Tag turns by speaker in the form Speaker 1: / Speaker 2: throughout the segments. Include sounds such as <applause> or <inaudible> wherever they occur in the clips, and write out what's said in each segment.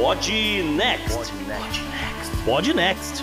Speaker 1: Pod Next. Pod Next.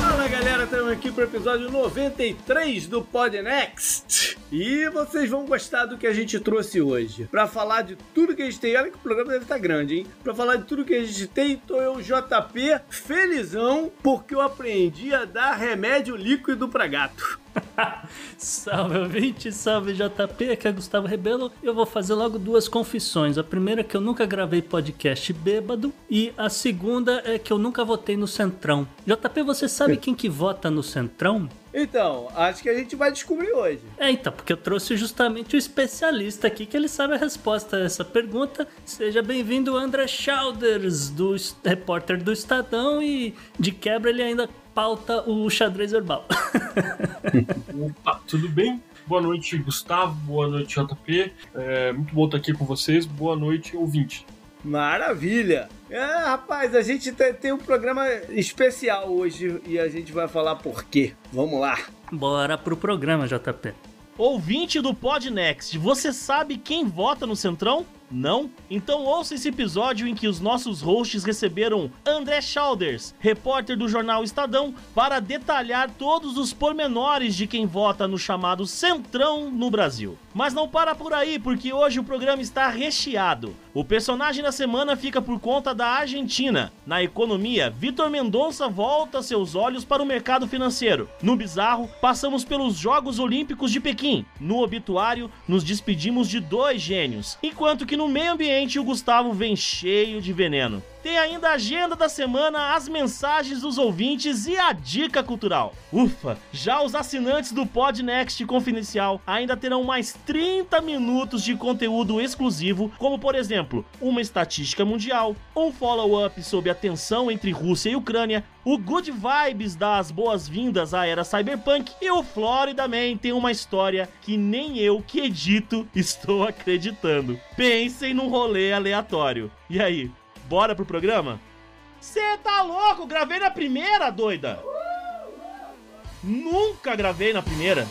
Speaker 2: Fala galera, estamos aqui para o episódio 93 do Pod Next. E vocês vão gostar do que a gente trouxe hoje. Para falar de tudo que a gente tem, olha que o programa deve estar grande, hein? Para falar de tudo que a gente tem, tô eu, JP, felizão, porque eu aprendi a dar remédio líquido para gato. <laughs>
Speaker 3: salve ouvinte, salve JP, aqui é Gustavo Rebelo. Eu vou fazer logo duas confissões. A primeira é que eu nunca gravei podcast bêbado e a segunda é que eu nunca votei no Centrão. JP, você sabe quem que vota no Centrão?
Speaker 2: Então, acho que a gente vai descobrir hoje.
Speaker 3: É, então, porque eu trouxe justamente o especialista aqui que ele sabe a resposta a essa pergunta. Seja bem-vindo, André Schauders, do repórter do Estadão, e de quebra ele ainda pauta o xadrez verbal. <laughs>
Speaker 4: Opa, tudo bem? Boa noite, Gustavo. Boa noite, JP. É muito bom estar aqui com vocês. Boa noite, ouvinte.
Speaker 2: Maravilha! É, rapaz, a gente tem um programa especial hoje e a gente vai falar por quê. Vamos lá.
Speaker 3: Bora pro programa, JP.
Speaker 1: Ouvinte do Podnext, você sabe quem vota no Centrão? Não? Então ouça esse episódio em que os nossos hosts receberam André Schauders, repórter do jornal Estadão, para detalhar todos os pormenores de quem vota no chamado Centrão no Brasil. Mas não para por aí, porque hoje o programa está recheado. O personagem da semana fica por conta da Argentina. Na economia, Vitor Mendonça volta seus olhos para o mercado financeiro. No bizarro, passamos pelos Jogos Olímpicos de Pequim. No obituário, nos despedimos de dois gênios, enquanto que no meio ambiente o Gustavo vem cheio de veneno. Tem ainda a agenda da semana, as mensagens dos ouvintes e a dica cultural. Ufa! Já os assinantes do Podnext Confidencial ainda terão mais 30 minutos de conteúdo exclusivo, como por exemplo, uma estatística mundial, um follow-up sobre a tensão entre Rússia e Ucrânia, o Good Vibes das boas-vindas à era cyberpunk e o Florida Man tem uma história que nem eu que edito <laughs> estou acreditando. Pensem num rolê aleatório. E aí, bora pro programa? Cê tá louco? Gravei na primeira, doida! Nunca gravei na primeira.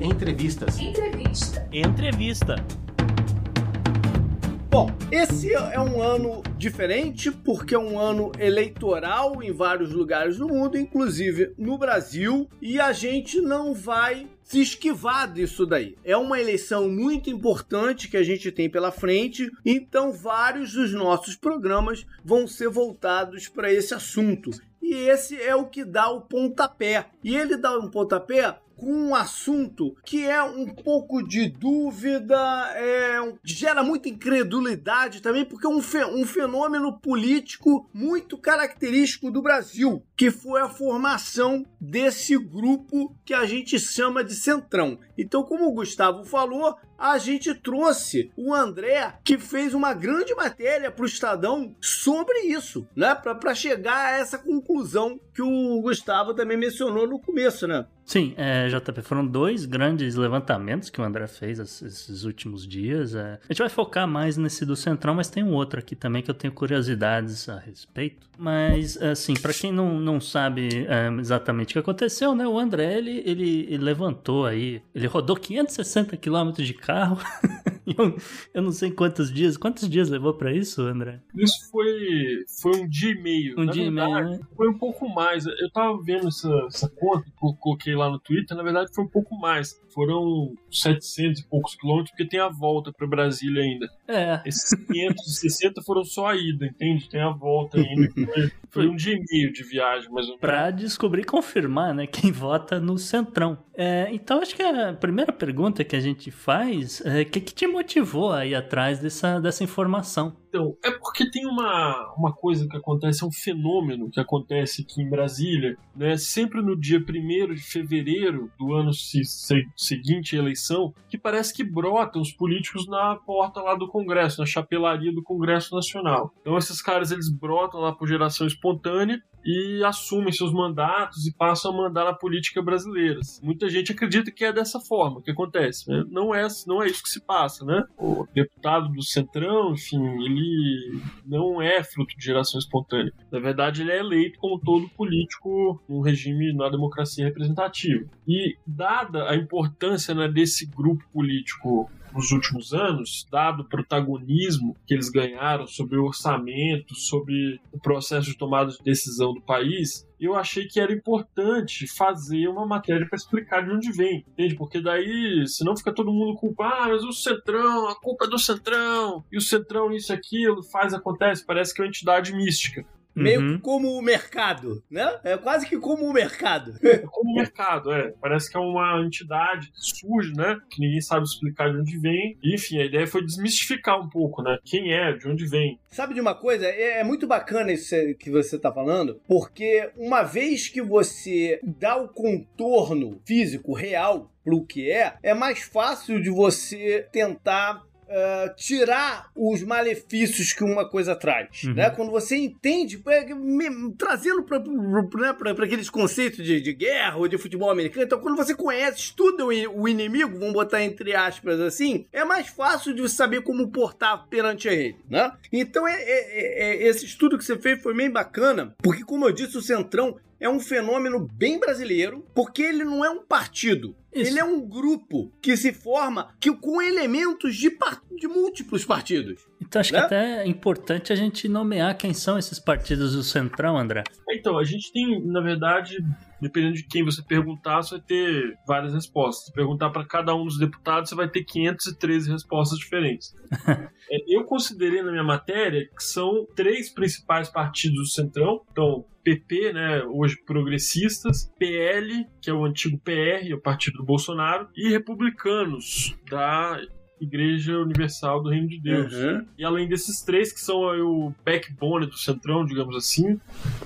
Speaker 5: Entrevistas.
Speaker 1: Entrevista. Entrevista.
Speaker 2: Bom, esse é um ano diferente porque é um ano eleitoral em vários lugares do mundo, inclusive no Brasil, e a gente não vai se esquivar disso daí. É uma eleição muito importante que a gente tem pela frente, então vários dos nossos programas vão ser voltados para esse assunto. E esse é o que dá o pontapé. E ele dá um pontapé com um assunto que é um pouco de dúvida, é, gera muita incredulidade também, porque é um, fe, um fenômeno político muito característico do Brasil, que foi a formação desse grupo que a gente chama de Centrão. Então, como o Gustavo falou, a gente trouxe o André, que fez uma grande matéria para o Estadão sobre isso, né? Para chegar a essa conclusão que o Gustavo também mencionou no começo, né?
Speaker 3: Sim, é, JP, foram dois grandes levantamentos que o André fez esses últimos dias. É. A gente vai focar mais nesse do Centrão, mas tem um outro aqui também que eu tenho curiosidades a respeito. Mas, assim, para quem não, não sabe é, exatamente o que aconteceu, né? O André, ele, ele, ele levantou aí, ele rodou 560 quilômetros de carro. <laughs> eu, eu não sei quantos dias. Quantos dias levou para isso, André?
Speaker 4: Isso foi, foi um dia e meio.
Speaker 3: Um
Speaker 4: Na
Speaker 3: dia
Speaker 4: verdade,
Speaker 3: e meio, né?
Speaker 4: Foi um pouco mais. Eu tava vendo essa, essa conta que eu coloquei lá no Twitter. Na verdade, foi um pouco mais. Foram 700 e poucos quilômetros, porque tem a volta para Brasília ainda.
Speaker 3: É.
Speaker 4: Esses 560 foram só a ida, entende? Tem a volta ainda. <laughs> Foi, um dia e meio de viagem, mais ou menos.
Speaker 3: Pra descobrir e confirmar, né, quem vota no Centrão. É, então, acho que a primeira pergunta que a gente faz é o que, que te motivou a ir atrás dessa, dessa informação?
Speaker 4: Então, é porque tem uma, uma coisa que acontece, é um fenômeno que acontece aqui em Brasília, né? Sempre no dia 1 de fevereiro do ano se, se, seguinte à eleição, que parece que brotam os políticos na porta lá do Congresso, na chapelaria do Congresso Nacional. Então, esses caras, eles brotam lá por geração espontânea e assumem seus mandatos e passam a mandar na política brasileira. Muita gente acredita que é dessa forma que acontece. Né? Não, é, não é isso que se passa, né? O deputado do Centrão, enfim, ele não é fruto de geração espontânea. Na verdade, ele é eleito como todo político num regime na democracia representativa. E dada a importância né, desse grupo político nos últimos anos, dado o protagonismo que eles ganharam sobre o orçamento, sobre o processo de tomada de decisão do país, eu achei que era importante fazer uma matéria para explicar de onde vem, entende? Porque daí, senão fica todo mundo culpado, ah, mas o Centrão, a culpa é do Centrão, e o Centrão isso aquilo, faz, acontece, parece que é uma entidade mística.
Speaker 2: Meio uhum. como o mercado, né? É quase que como o mercado.
Speaker 4: É como o mercado, é. Parece que é uma entidade que surge, né? Que ninguém sabe explicar de onde vem. enfim, a ideia foi desmistificar um pouco, né? Quem é, de onde vem.
Speaker 2: Sabe de uma coisa? É, é muito bacana isso que você está falando, porque uma vez que você dá o contorno físico real para o que é, é mais fácil de você tentar Uh, tirar os malefícios que uma coisa traz. Uhum. Né? Quando você entende, me, trazendo para né, aqueles conceitos de, de, guerra ou de futebol americano, então quando você conhece, estuda o, o, inimigo, vamos botar entre aspas assim, é mais fácil de saber como portar perante ele. Né? Então é, é, é, é esse estudo que você fez foi bem bacana, porque como eu disse, o Centrão é um fenômeno bem brasileiro, porque ele não é um partido. Isso. Ele é um grupo que se forma que, com elementos de, de múltiplos partidos.
Speaker 3: Então acho né? que até é importante a gente nomear quem são esses partidos do Centrão, André.
Speaker 4: Então, a gente tem, na verdade, dependendo de quem você perguntar, você vai ter várias respostas. Se perguntar para cada um dos deputados, você vai ter 513 respostas diferentes. <laughs> é, eu considerei na minha matéria que são três principais partidos do Centrão. Então, PP, né, hoje progressistas, PL, que é o antigo PR, o partido do Bolsonaro, e republicanos da Igreja Universal do Reino de Deus. Uhum. E além desses três, que são o backbone do Centrão, digamos assim,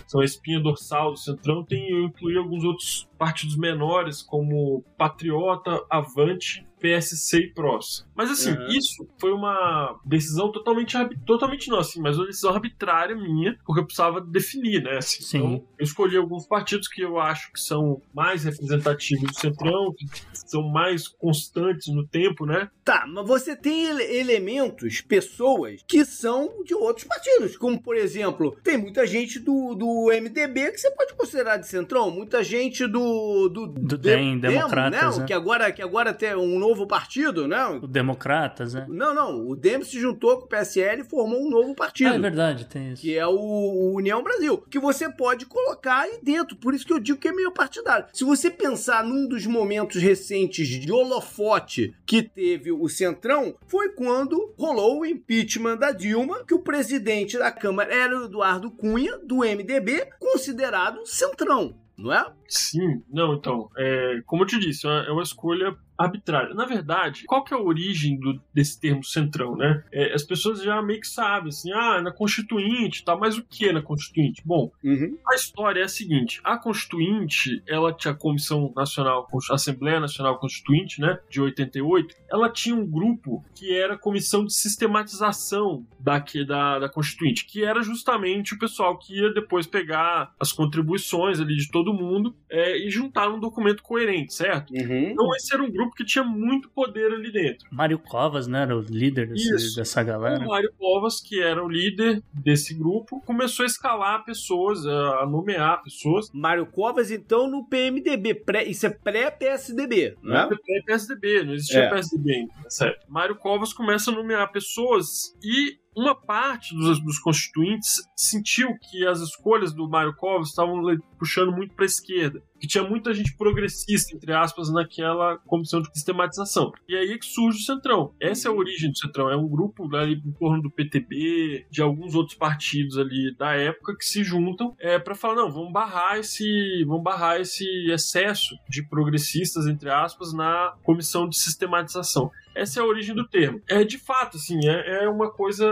Speaker 4: são a espinha dorsal do Centrão, tem, eu incluí alguns outros partidos menores, como Patriota, Avante PSC e PROS. Mas assim, uhum. isso foi uma decisão totalmente totalmente não, assim, mas uma decisão arbitrária minha, porque eu precisava definir, né? Assim, Sim. Então, eu escolhi alguns partidos que eu acho que são mais representativos do Centrão, que são mais constantes no tempo, né?
Speaker 2: Tá, mas você tem ele elementos, pessoas que são de outros partidos, como por exemplo, tem muita gente do, do MDB que você pode considerar de Centrão, muita gente do do,
Speaker 3: do DEM, Demo, Democratas,
Speaker 2: né? né? Que agora que agora tem um novo novo partido, né?
Speaker 3: O Democratas, né?
Speaker 2: Não, não. O DEM se juntou com o PSL e formou um novo partido. Ah,
Speaker 3: é verdade, tem isso.
Speaker 2: Que é o, o União Brasil. Que você pode colocar aí dentro. Por isso que eu digo que é meio partidário. Se você pensar num dos momentos recentes de holofote que teve o Centrão, foi quando rolou o impeachment da Dilma, que o presidente da Câmara era o Eduardo Cunha, do MDB, considerado Centrão não é?
Speaker 4: Sim, não, então, é, como eu te disse, é uma escolha arbitrária. Na verdade, qual que é a origem do, desse termo centrão, né? É, as pessoas já meio que sabem, assim, ah, na Constituinte, tá, mas o que é na Constituinte? Bom, uhum. a história é a seguinte, a Constituinte, ela tinha a Comissão Nacional, a Assembleia Nacional Constituinte, né, de 88, ela tinha um grupo que era a Comissão de Sistematização da, da, da Constituinte, que era justamente o pessoal que ia depois pegar as contribuições ali de todo mundo é, e juntar num documento coerente, certo? Uhum. Então esse era um grupo que tinha muito poder ali dentro.
Speaker 3: Mário Covas, né, era o líder desse, dessa galera.
Speaker 4: O Mário Covas, que era o líder desse grupo, começou a escalar pessoas, a nomear pessoas.
Speaker 2: Mário Covas, então, no PMDB, pré, isso é pré-PSDB,
Speaker 4: né? Pré-PSDB, não existia é. PSDB ainda, certo? Mário Covas começa a nomear pessoas e uma parte dos, dos, constituintes sentiu que as escolhas do Mário Covas estavam puxando muito para a esquerda, que tinha muita gente progressista, entre aspas, naquela comissão de sistematização. E aí é que surge o Centrão. Essa é a origem do Centrão. É um grupo ali em torno do PTB, de alguns outros partidos ali da época que se juntam é, para falar, não, vamos barrar esse, vamos barrar esse excesso de progressistas, entre aspas, na comissão de sistematização. Essa é a origem do termo. É de fato, assim, é, é uma coisa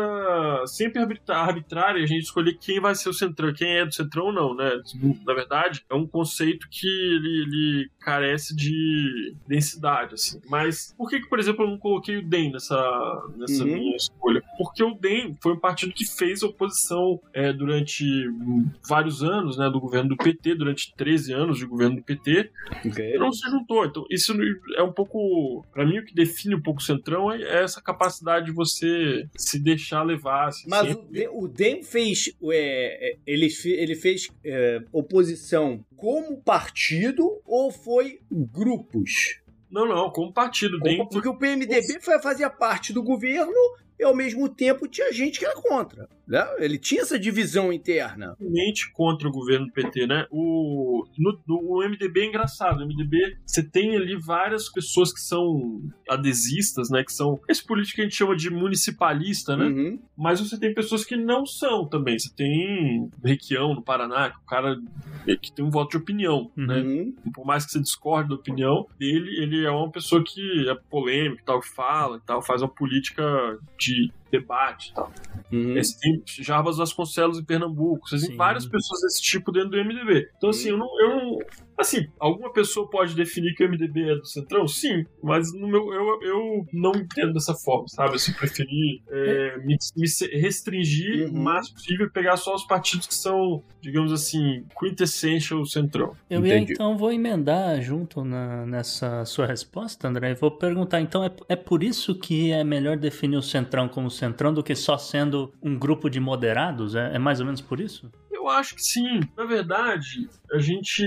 Speaker 4: sempre arbitrária a gente escolher quem vai ser o centrão, quem é do centrão ou não, né? Na verdade, é um conceito que ele, ele carece de densidade, assim. Mas por que, que, por exemplo, eu não coloquei o DEM nessa, nessa uhum. minha escolha? Porque o DEM foi um partido que fez oposição é, durante vários anos, né, do governo do PT, durante 13 anos de governo do PT, okay. e não se juntou. Então, isso é um pouco, para mim, o que define um pouco Centrão é essa capacidade de você se deixar levar. Assim,
Speaker 2: Mas
Speaker 4: sempre.
Speaker 2: o DEM, fez. é, é, ele, ele fez é, oposição como partido ou foi grupos?
Speaker 4: Não, não, como partido dentro.
Speaker 2: Porque o PMDB foi- fazia parte do governo e ao mesmo tempo tinha gente que era contra. Né? Ele tinha essa divisão interna.
Speaker 4: totalmente contra o governo do PT, né? O, no, o MDB é engraçado. O MDB, você tem ali várias pessoas que são adesistas, né? Que são esse político que a gente chama de municipalista, né?
Speaker 2: Uhum.
Speaker 4: Mas você tem pessoas que não são também. Você tem Requião no Paraná, que o cara que tem um voto de opinião,
Speaker 3: Uhum.
Speaker 4: né?
Speaker 2: Uhum.
Speaker 4: Por mais que você discorde da opinião dele, ele é uma pessoa que é polêmica e tal, fala e tal, faz uma política de debate e tal.
Speaker 2: Uhum.
Speaker 4: Esse tem Jarbas Vasconcelos em Pernambuco. Você tem várias pessoas desse tipo dentro do MDB. Então, assim, eu não, eu não- Assim, alguma pessoa pode definir que o MDB é do Centrão? Sim, mas no meu, eu, eu não entendo dessa forma, sabe? Assim, preferi é, me, me restringir
Speaker 2: Uhum.
Speaker 4: o máximo possível e pegar só os partidos que são, digamos assim, quintessential Centrão.
Speaker 3: Eu ia, então vou emendar junto na- nessa sua resposta, André. e Vou perguntar, então, é, é por isso que é melhor definir o Centrão como Centrão do que só sendo um grupo de moderados? É, é mais ou menos por isso?
Speaker 4: Eu acho que sim. Na verdade, a gente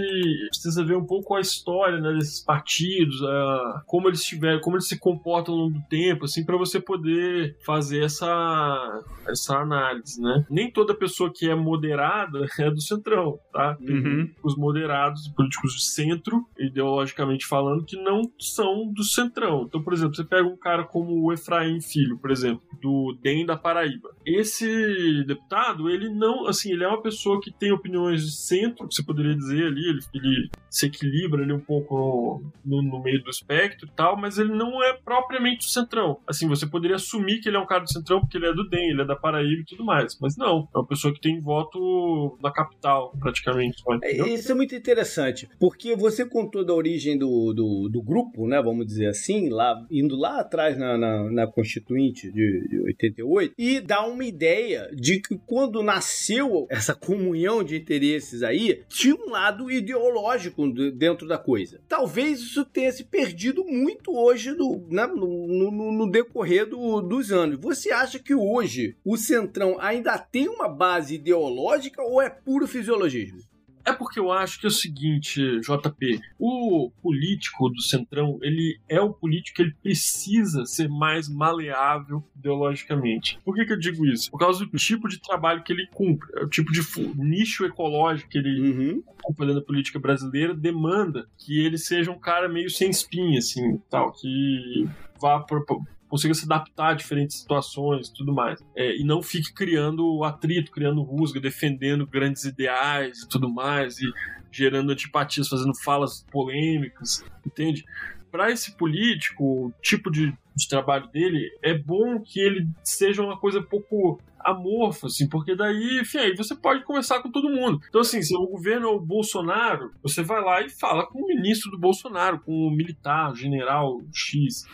Speaker 4: precisa ver um pouco a história né, desses partidos, a- como eles tiveram, como eles se comportam ao longo do tempo, assim, para você poder fazer essa, essa análise, né? Nem toda pessoa que é moderada <laughs> é do centrão, tá? Tem
Speaker 3: Uhum.
Speaker 4: Os moderados, políticos de centro, ideologicamente falando, que não são do centrão. Então, por exemplo, você pega um cara como o Efraim Filho, por exemplo, do DEM da Paraíba. Esse deputado, ele não, assim, ele é uma pessoa que tem opiniões de centro, que você poderia dizer ali, ele, ele se equilibra ali um pouco no, no meio do espectro e tal, mas ele não é propriamente do centrão. Assim, você poderia assumir que ele é um cara do centrão porque ele é do DEM, ele é da Paraíba e tudo mais, mas não, é uma pessoa que tem voto na capital, praticamente.
Speaker 2: É,
Speaker 4: entendeu?
Speaker 2: Isso é muito interessante, porque você contou da origem do, do, do grupo, né? Vamos dizer assim, lá, indo lá atrás na, na, na Constituinte de, de 88, e dá uma ideia de que quando nasceu essa comunhão de interesses aí, tinha lado ideológico de- dentro da coisa. Talvez isso tenha se perdido muito hoje no, né, no, no- no decorrer do- dos anos. Você acha que hoje o Centrão ainda tem uma base ideológica ou é puro fisiologismo?
Speaker 4: É porque eu acho que é o seguinte, JP, o político do Centrão, ele é o político que ele precisa ser mais maleável ideologicamente. Por que, que eu digo isso? Por causa do tipo de trabalho que ele cumpre, é o tipo de nicho ecológico que ele
Speaker 2: Uhum.
Speaker 4: ocupa dentro da política brasileira demanda que ele seja um cara meio sem espinha, assim, tal, que vá pro- consiga se adaptar a diferentes situações tudo mais. É, e não fique criando atrito, criando rusga, defendendo grandes ideais e tudo mais, e gerando antipatias, fazendo falas polêmicas, entende? Para esse político, o tipo de, de trabalho dele, é bom que ele seja uma coisa pouco amorfa, assim, porque daí, enfim, aí você pode conversar com todo mundo. Então, assim, se o governo é o Bolsonaro, você vai lá e fala com o ministro do Bolsonaro, com o militar, general X.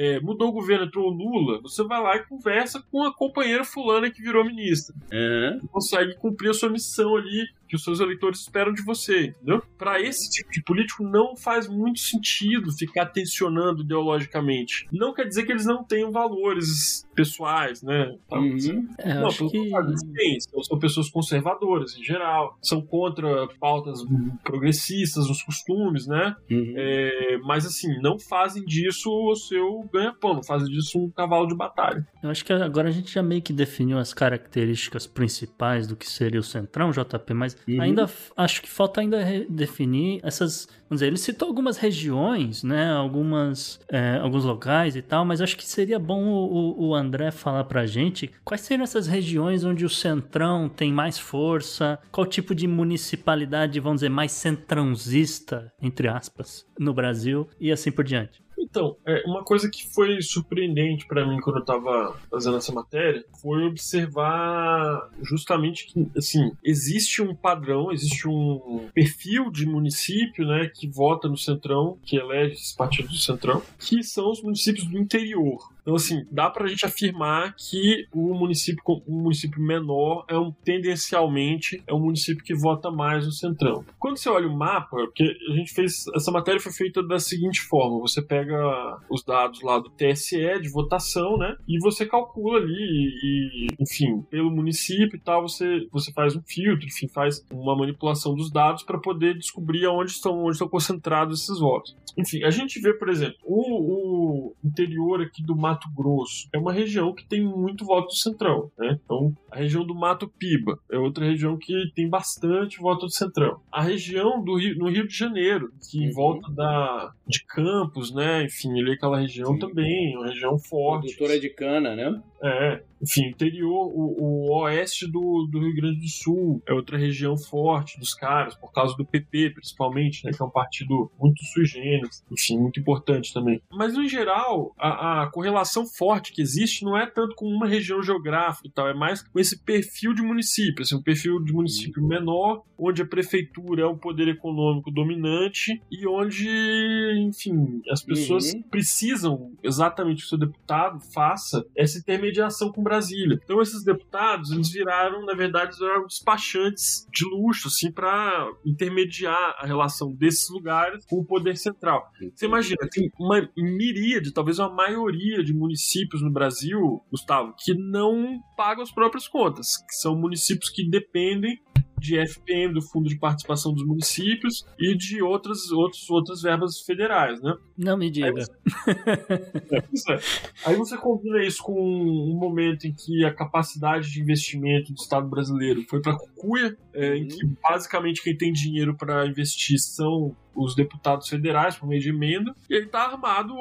Speaker 4: É, mudou o governo, entrou o Lula, você vai lá e conversa com a companheira fulana que virou ministra.
Speaker 2: Uhum.
Speaker 4: Consegue cumprir a sua missão ali que os seus eleitores esperam de você, entendeu? Para esse tipo de político não faz muito sentido ficar tensionando ideologicamente. Não quer dizer que eles não tenham valores pessoais, né?
Speaker 2: Uhum.
Speaker 3: É,
Speaker 4: não,
Speaker 3: acho que.
Speaker 4: têm. São, são pessoas conservadoras, em geral. São contra pautas progressistas nos costumes, né?
Speaker 2: Uhum.
Speaker 4: É, mas, assim, não fazem disso o seu ganha-pão. Não fazem disso um cavalo de batalha.
Speaker 3: Eu acho que agora a gente já meio que definiu as características principais do que seria o Centrão, JP, mas
Speaker 2: Uhum.
Speaker 3: ainda acho que falta ainda definir essas. Vamos dizer, ele citou algumas regiões, né? Algumas, é, alguns locais e tal, mas acho que seria bom o, o- o André falar pra gente quais seriam essas regiões onde o Centrão tem mais força, qual tipo de municipalidade, vamos dizer, mais centrãozista, entre aspas, no Brasil e assim por diante.
Speaker 4: Então, é, uma coisa que foi surpreendente para mim quando eu tava fazendo essa matéria foi observar justamente que, assim, existe um padrão, existe um perfil de município, né, que vota no Centrão, que elege esses partidos do Centrão, que são os municípios do interior. Então, assim, dá pra gente afirmar que o município, um município menor é um tendencialmente é um município que vota mais no centrão. Quando você olha o mapa, porque a gente fez essa matéria foi feita da seguinte forma: você pega os dados lá do TSE de votação, né? E você calcula ali e, enfim, pelo município e tal, você você faz um filtro, enfim, faz uma manipulação dos dados para poder descobrir onde estão onde estão concentrados esses votos. Enfim, a gente vê, por exemplo, o, o interior aqui do Mato Grosso é uma região que tem muito voto do centrão, né? Então, a região do Mato Piba é outra região que tem bastante voto do centrão. A região do Rio, no Rio de Janeiro, que em uhum. volta da de Campos, né? Enfim, ali aquela região Sim. também, uma região forte.
Speaker 2: Produtora de cana, né?
Speaker 4: É, enfim, interior, o, o, oeste do, do Rio Grande do Sul é outra região forte dos caras, por causa do PP, principalmente, né, que é um partido muito sui generis, enfim, muito importante também. Mas, no geral, a, a, correlação forte que existe não é tanto com uma região geográfica e tal, é mais com esse perfil de município, assim, um perfil de município menor, onde a prefeitura é o poder econômico dominante e onde, enfim, as pessoas uhum. precisam exatamente que o seu deputado faça essa intermediação com Brasília. Então esses deputados, eles viraram, na verdade, viraram despachantes de luxo, assim, para intermediar a relação desses lugares com o poder central. Você imagina, tem uma miríade, talvez uma maioria de municípios no Brasil, Gustavo, que não pagam as próprias contas, que são municípios que dependem de FPM, do Fundo de Participação dos Municípios, e de outras, outros, outras verbas federais, né?
Speaker 3: Não me diga. Aí você,
Speaker 4: é, é. Aí você combina isso com um momento em que a capacidade de investimento do Estado brasileiro foi para cucuia, é, em que basicamente quem tem dinheiro para investir são os deputados federais por meio de emenda, e aí tá armado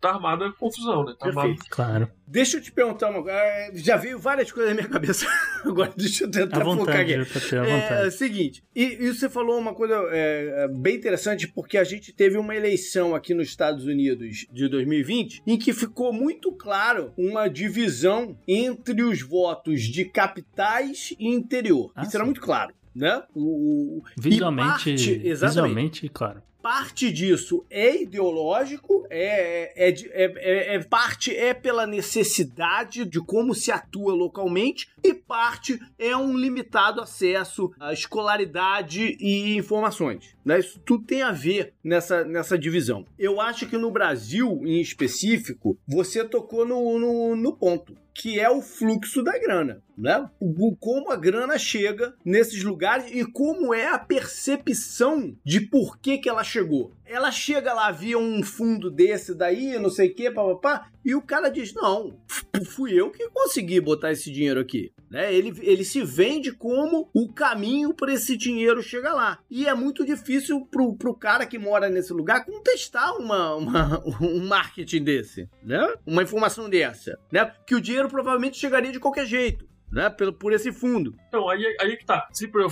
Speaker 4: tá armada a confusão, né? Tá
Speaker 3: armado... Claro.
Speaker 2: Deixa eu te perguntar uma coisa. É, já veio várias coisas na minha cabeça. <laughs> Agora deixa eu tentar
Speaker 3: vontade, focar aqui.
Speaker 2: É, é seguinte, e, e, você falou uma coisa é, é, bem interessante, porque a gente teve uma eleição aqui nos Estados Unidos de 2020 em que ficou muito claro uma divisão entre os votos de capitais e interior. Ah, Isso sim. era muito claro né?
Speaker 3: O, visualmente, parte, visualmente, claro.
Speaker 2: Parte disso é ideológico, é, é, é, é, parte é pela necessidade de como se atua localmente, e parte é um limitado acesso à escolaridade e informações. Né? Isso tudo tem a ver nessa, nessa divisão. Eu acho que no Brasil, em específico, você tocou no, no, no ponto que é o fluxo da grana, né? Como a grana chega nesses lugares e como é a percepção de por que, que ela chegou. Ela chega lá via um fundo desse daí, não sei o que, papapá, e o cara diz: Não, fui eu que consegui botar esse dinheiro aqui. Né? Ele, ele se vende como o caminho para esse dinheiro chegar lá. E é muito difícil pro, pro cara que mora nesse lugar contestar uma, uma, um marketing desse, né? Uma informação dessa, né? Que o dinheiro provavelmente chegaria de qualquer jeito né? Pelo, por esse fundo.
Speaker 4: Então, aí, aí que tá.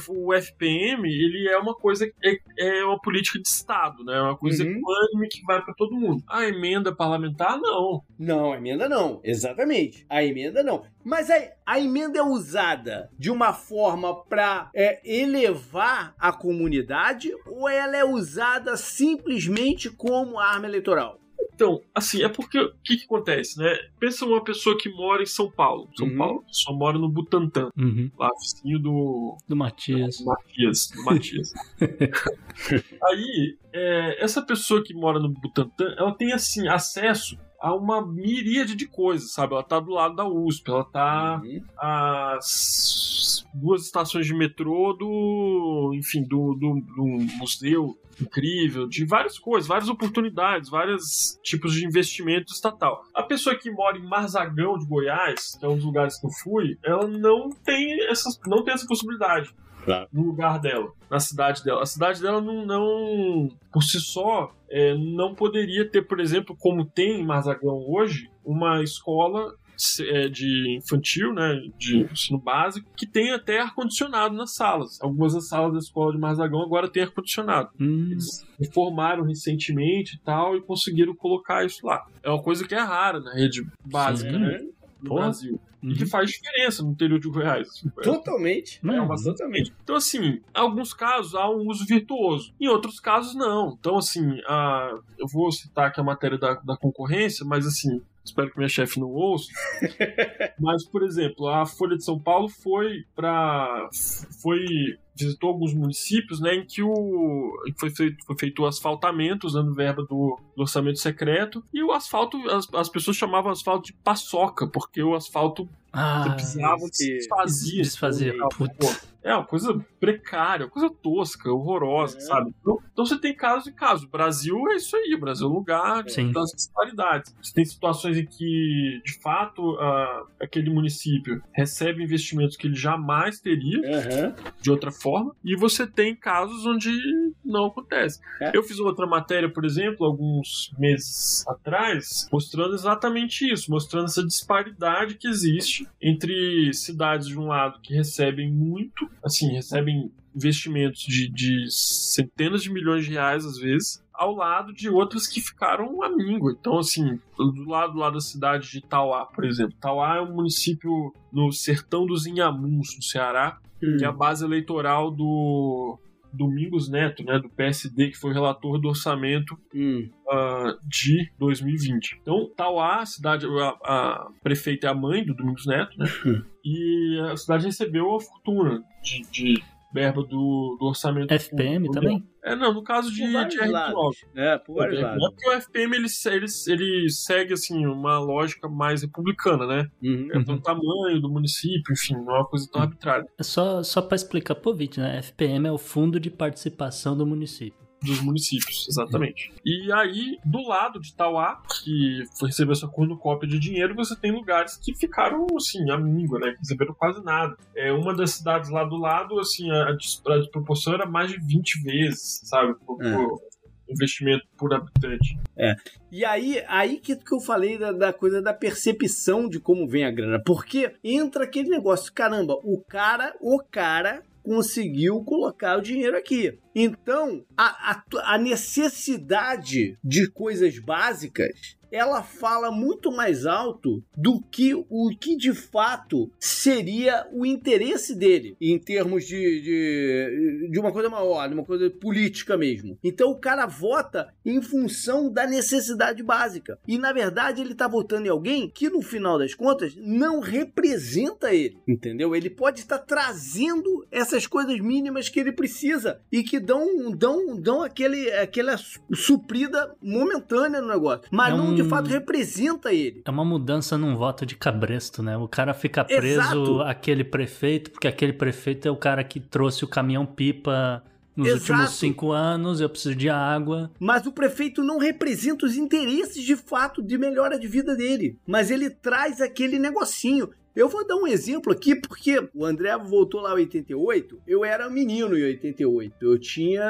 Speaker 4: O FPM, ele é uma coisa, é, é uma política de Estado, né? É uma coisa uhum. econômica que vai para todo mundo. A emenda parlamentar, não.
Speaker 2: Não, a emenda não. Exatamente. A emenda não. Mas a, a emenda é usada de uma forma para é, elevar a comunidade ou ela é usada simplesmente como arma eleitoral?
Speaker 4: Então, assim, é porque o que, que, acontece, né? Pensa uma pessoa que mora em São Paulo. São uhum. Paulo, só mora no Butantã.
Speaker 3: Uhum.
Speaker 4: Lá, vizinho do.
Speaker 3: Do Matias.
Speaker 4: Do Matias. Do Matias. <laughs> Aí, é, essa pessoa que mora no Butantã, ela tem, assim, acesso a uma miríade de coisas, sabe? Ela tá do lado da USP, ela tá uhum. às duas estações de metrô do, enfim, do, do, do museu incrível, de várias coisas, várias oportunidades, vários tipos de investimento estatal. A pessoa que mora em Marzagão de Goiás, que é um dos lugares que eu fui, ela não tem essa, não tem essa possibilidade. Claro. no lugar dela, na cidade dela. A cidade dela não, não por si só, é, não poderia ter, por exemplo, como tem em Marzagão hoje, uma escola é, de infantil, né, de ensino básico, que tem até ar-condicionado nas salas. Algumas das salas da escola de Marzagão agora tem ar-condicionado.
Speaker 3: Hum.
Speaker 4: Eles reformaram recentemente e tal e conseguiram colocar isso lá. É uma coisa que é rara na rede básica, Sim. né? No Porra. Brasil. Uhum. E que faz diferença no interior de Goiás.
Speaker 2: Totalmente.
Speaker 4: É, uhum. totalmente. Então, assim, em alguns casos há um uso virtuoso, em outros casos não. Então, assim, a... eu vou citar aqui a matéria da, da concorrência, mas assim, espero que minha chefe não ouça. <laughs> Mas, por exemplo, a Folha de São Paulo foi para foi visitou alguns municípios, né, em que o foi feito, foi feito o asfaltamento usando verba do, do orçamento secreto e o asfalto as, as pessoas chamavam o asfalto de paçoca porque o asfalto
Speaker 3: Ah,
Speaker 4: você pisava se desfazia.
Speaker 3: desfazia.
Speaker 4: Pô,
Speaker 3: Putz.
Speaker 4: É uma coisa precária, uma coisa tosca, horrorosa,
Speaker 2: É.
Speaker 4: sabe? Então, então você tem casos e casos. O Brasil é isso aí, o Brasil é um lugar
Speaker 3: Sim.
Speaker 4: das disparidades. Você tem situações em que, de fato, aquele município recebe investimentos que ele jamais teria
Speaker 2: Aham.
Speaker 4: de outra forma, e você tem casos onde não acontece.
Speaker 2: É.
Speaker 4: Eu fiz outra matéria, por exemplo, alguns meses atrás, mostrando exatamente isso, mostrando essa disparidade que existe entre cidades de um lado que recebem muito, assim, recebem investimentos de, de centenas de milhões de reais às vezes, ao lado de outras que ficaram à míngua. Então, assim, do lado lá da cidade de Tauá, por exemplo. Tauá é um município no sertão dos Inhamuns, no Ceará,
Speaker 2: Hum.
Speaker 4: que é a base eleitoral do Domingos Neto, né, do PSD, que foi relator do orçamento
Speaker 2: Hum.
Speaker 4: ah, de 2020. Então, Tauá, a cidade, a, a prefeita é a mãe do Domingos Neto, né? <laughs> e a cidade recebeu a fortuna de, de verba do, do orçamento.
Speaker 3: FPM
Speaker 4: do-
Speaker 3: também?
Speaker 4: É, não, no caso de, de RP9.
Speaker 2: lados. É, por vários
Speaker 4: É porque o FPM ele, ele, ele segue assim uma lógica mais republicana, né?
Speaker 2: Uhum.
Speaker 4: É pelo tamanho do município, enfim, não é uma coisa tão arbitrária.
Speaker 3: É só, só para explicar pro Vit, né? FPM é o Fundo de Participação do Município.
Speaker 4: Dos municípios, exatamente. E aí, do lado de Tauá, que foi receber essa cornucópia de dinheiro, você tem lugares que ficaram, assim, à míngua, né? Que receberam quase nada. É, uma das cidades lá do lado, assim, a, a desproporção era mais de 20 vezes, sabe? Por,
Speaker 2: É.
Speaker 4: por investimento por habitante.
Speaker 2: E aí, aí que, que eu falei da, da coisa da percepção de como vem a grana. Porque entra aquele negócio, caramba, o cara, o cara conseguiu colocar o dinheiro aqui. Então, a, a, a necessidade de coisas básicas ela fala muito mais alto do que o que de fato seria o interesse dele em termos de, de, de uma coisa maior, de uma coisa política mesmo. Então o cara vota em função da necessidade básica. E na verdade ele tá votando em alguém que no final das contas não representa ele, entendeu? Ele pode estar trazendo essas coisas mínimas que ele precisa e que dão dão dão aquele aquela suprida momentânea no negócio, mas
Speaker 3: É
Speaker 2: não
Speaker 3: um-
Speaker 2: de fato representa ele.
Speaker 3: É uma mudança num voto de cabresto, né? O cara fica preso
Speaker 2: Exato.
Speaker 3: àquele prefeito, porque aquele prefeito é o cara que trouxe o caminhão-pipa nos
Speaker 2: Exato.
Speaker 3: últimos cinco anos, eu preciso de água.
Speaker 2: Mas o prefeito não representa os interesses de fato de melhora de vida dele. Mas ele traz aquele negocinho. Eu vou dar um exemplo aqui, porque o André voltou lá em 88. Eu era menino em 88. Eu tinha.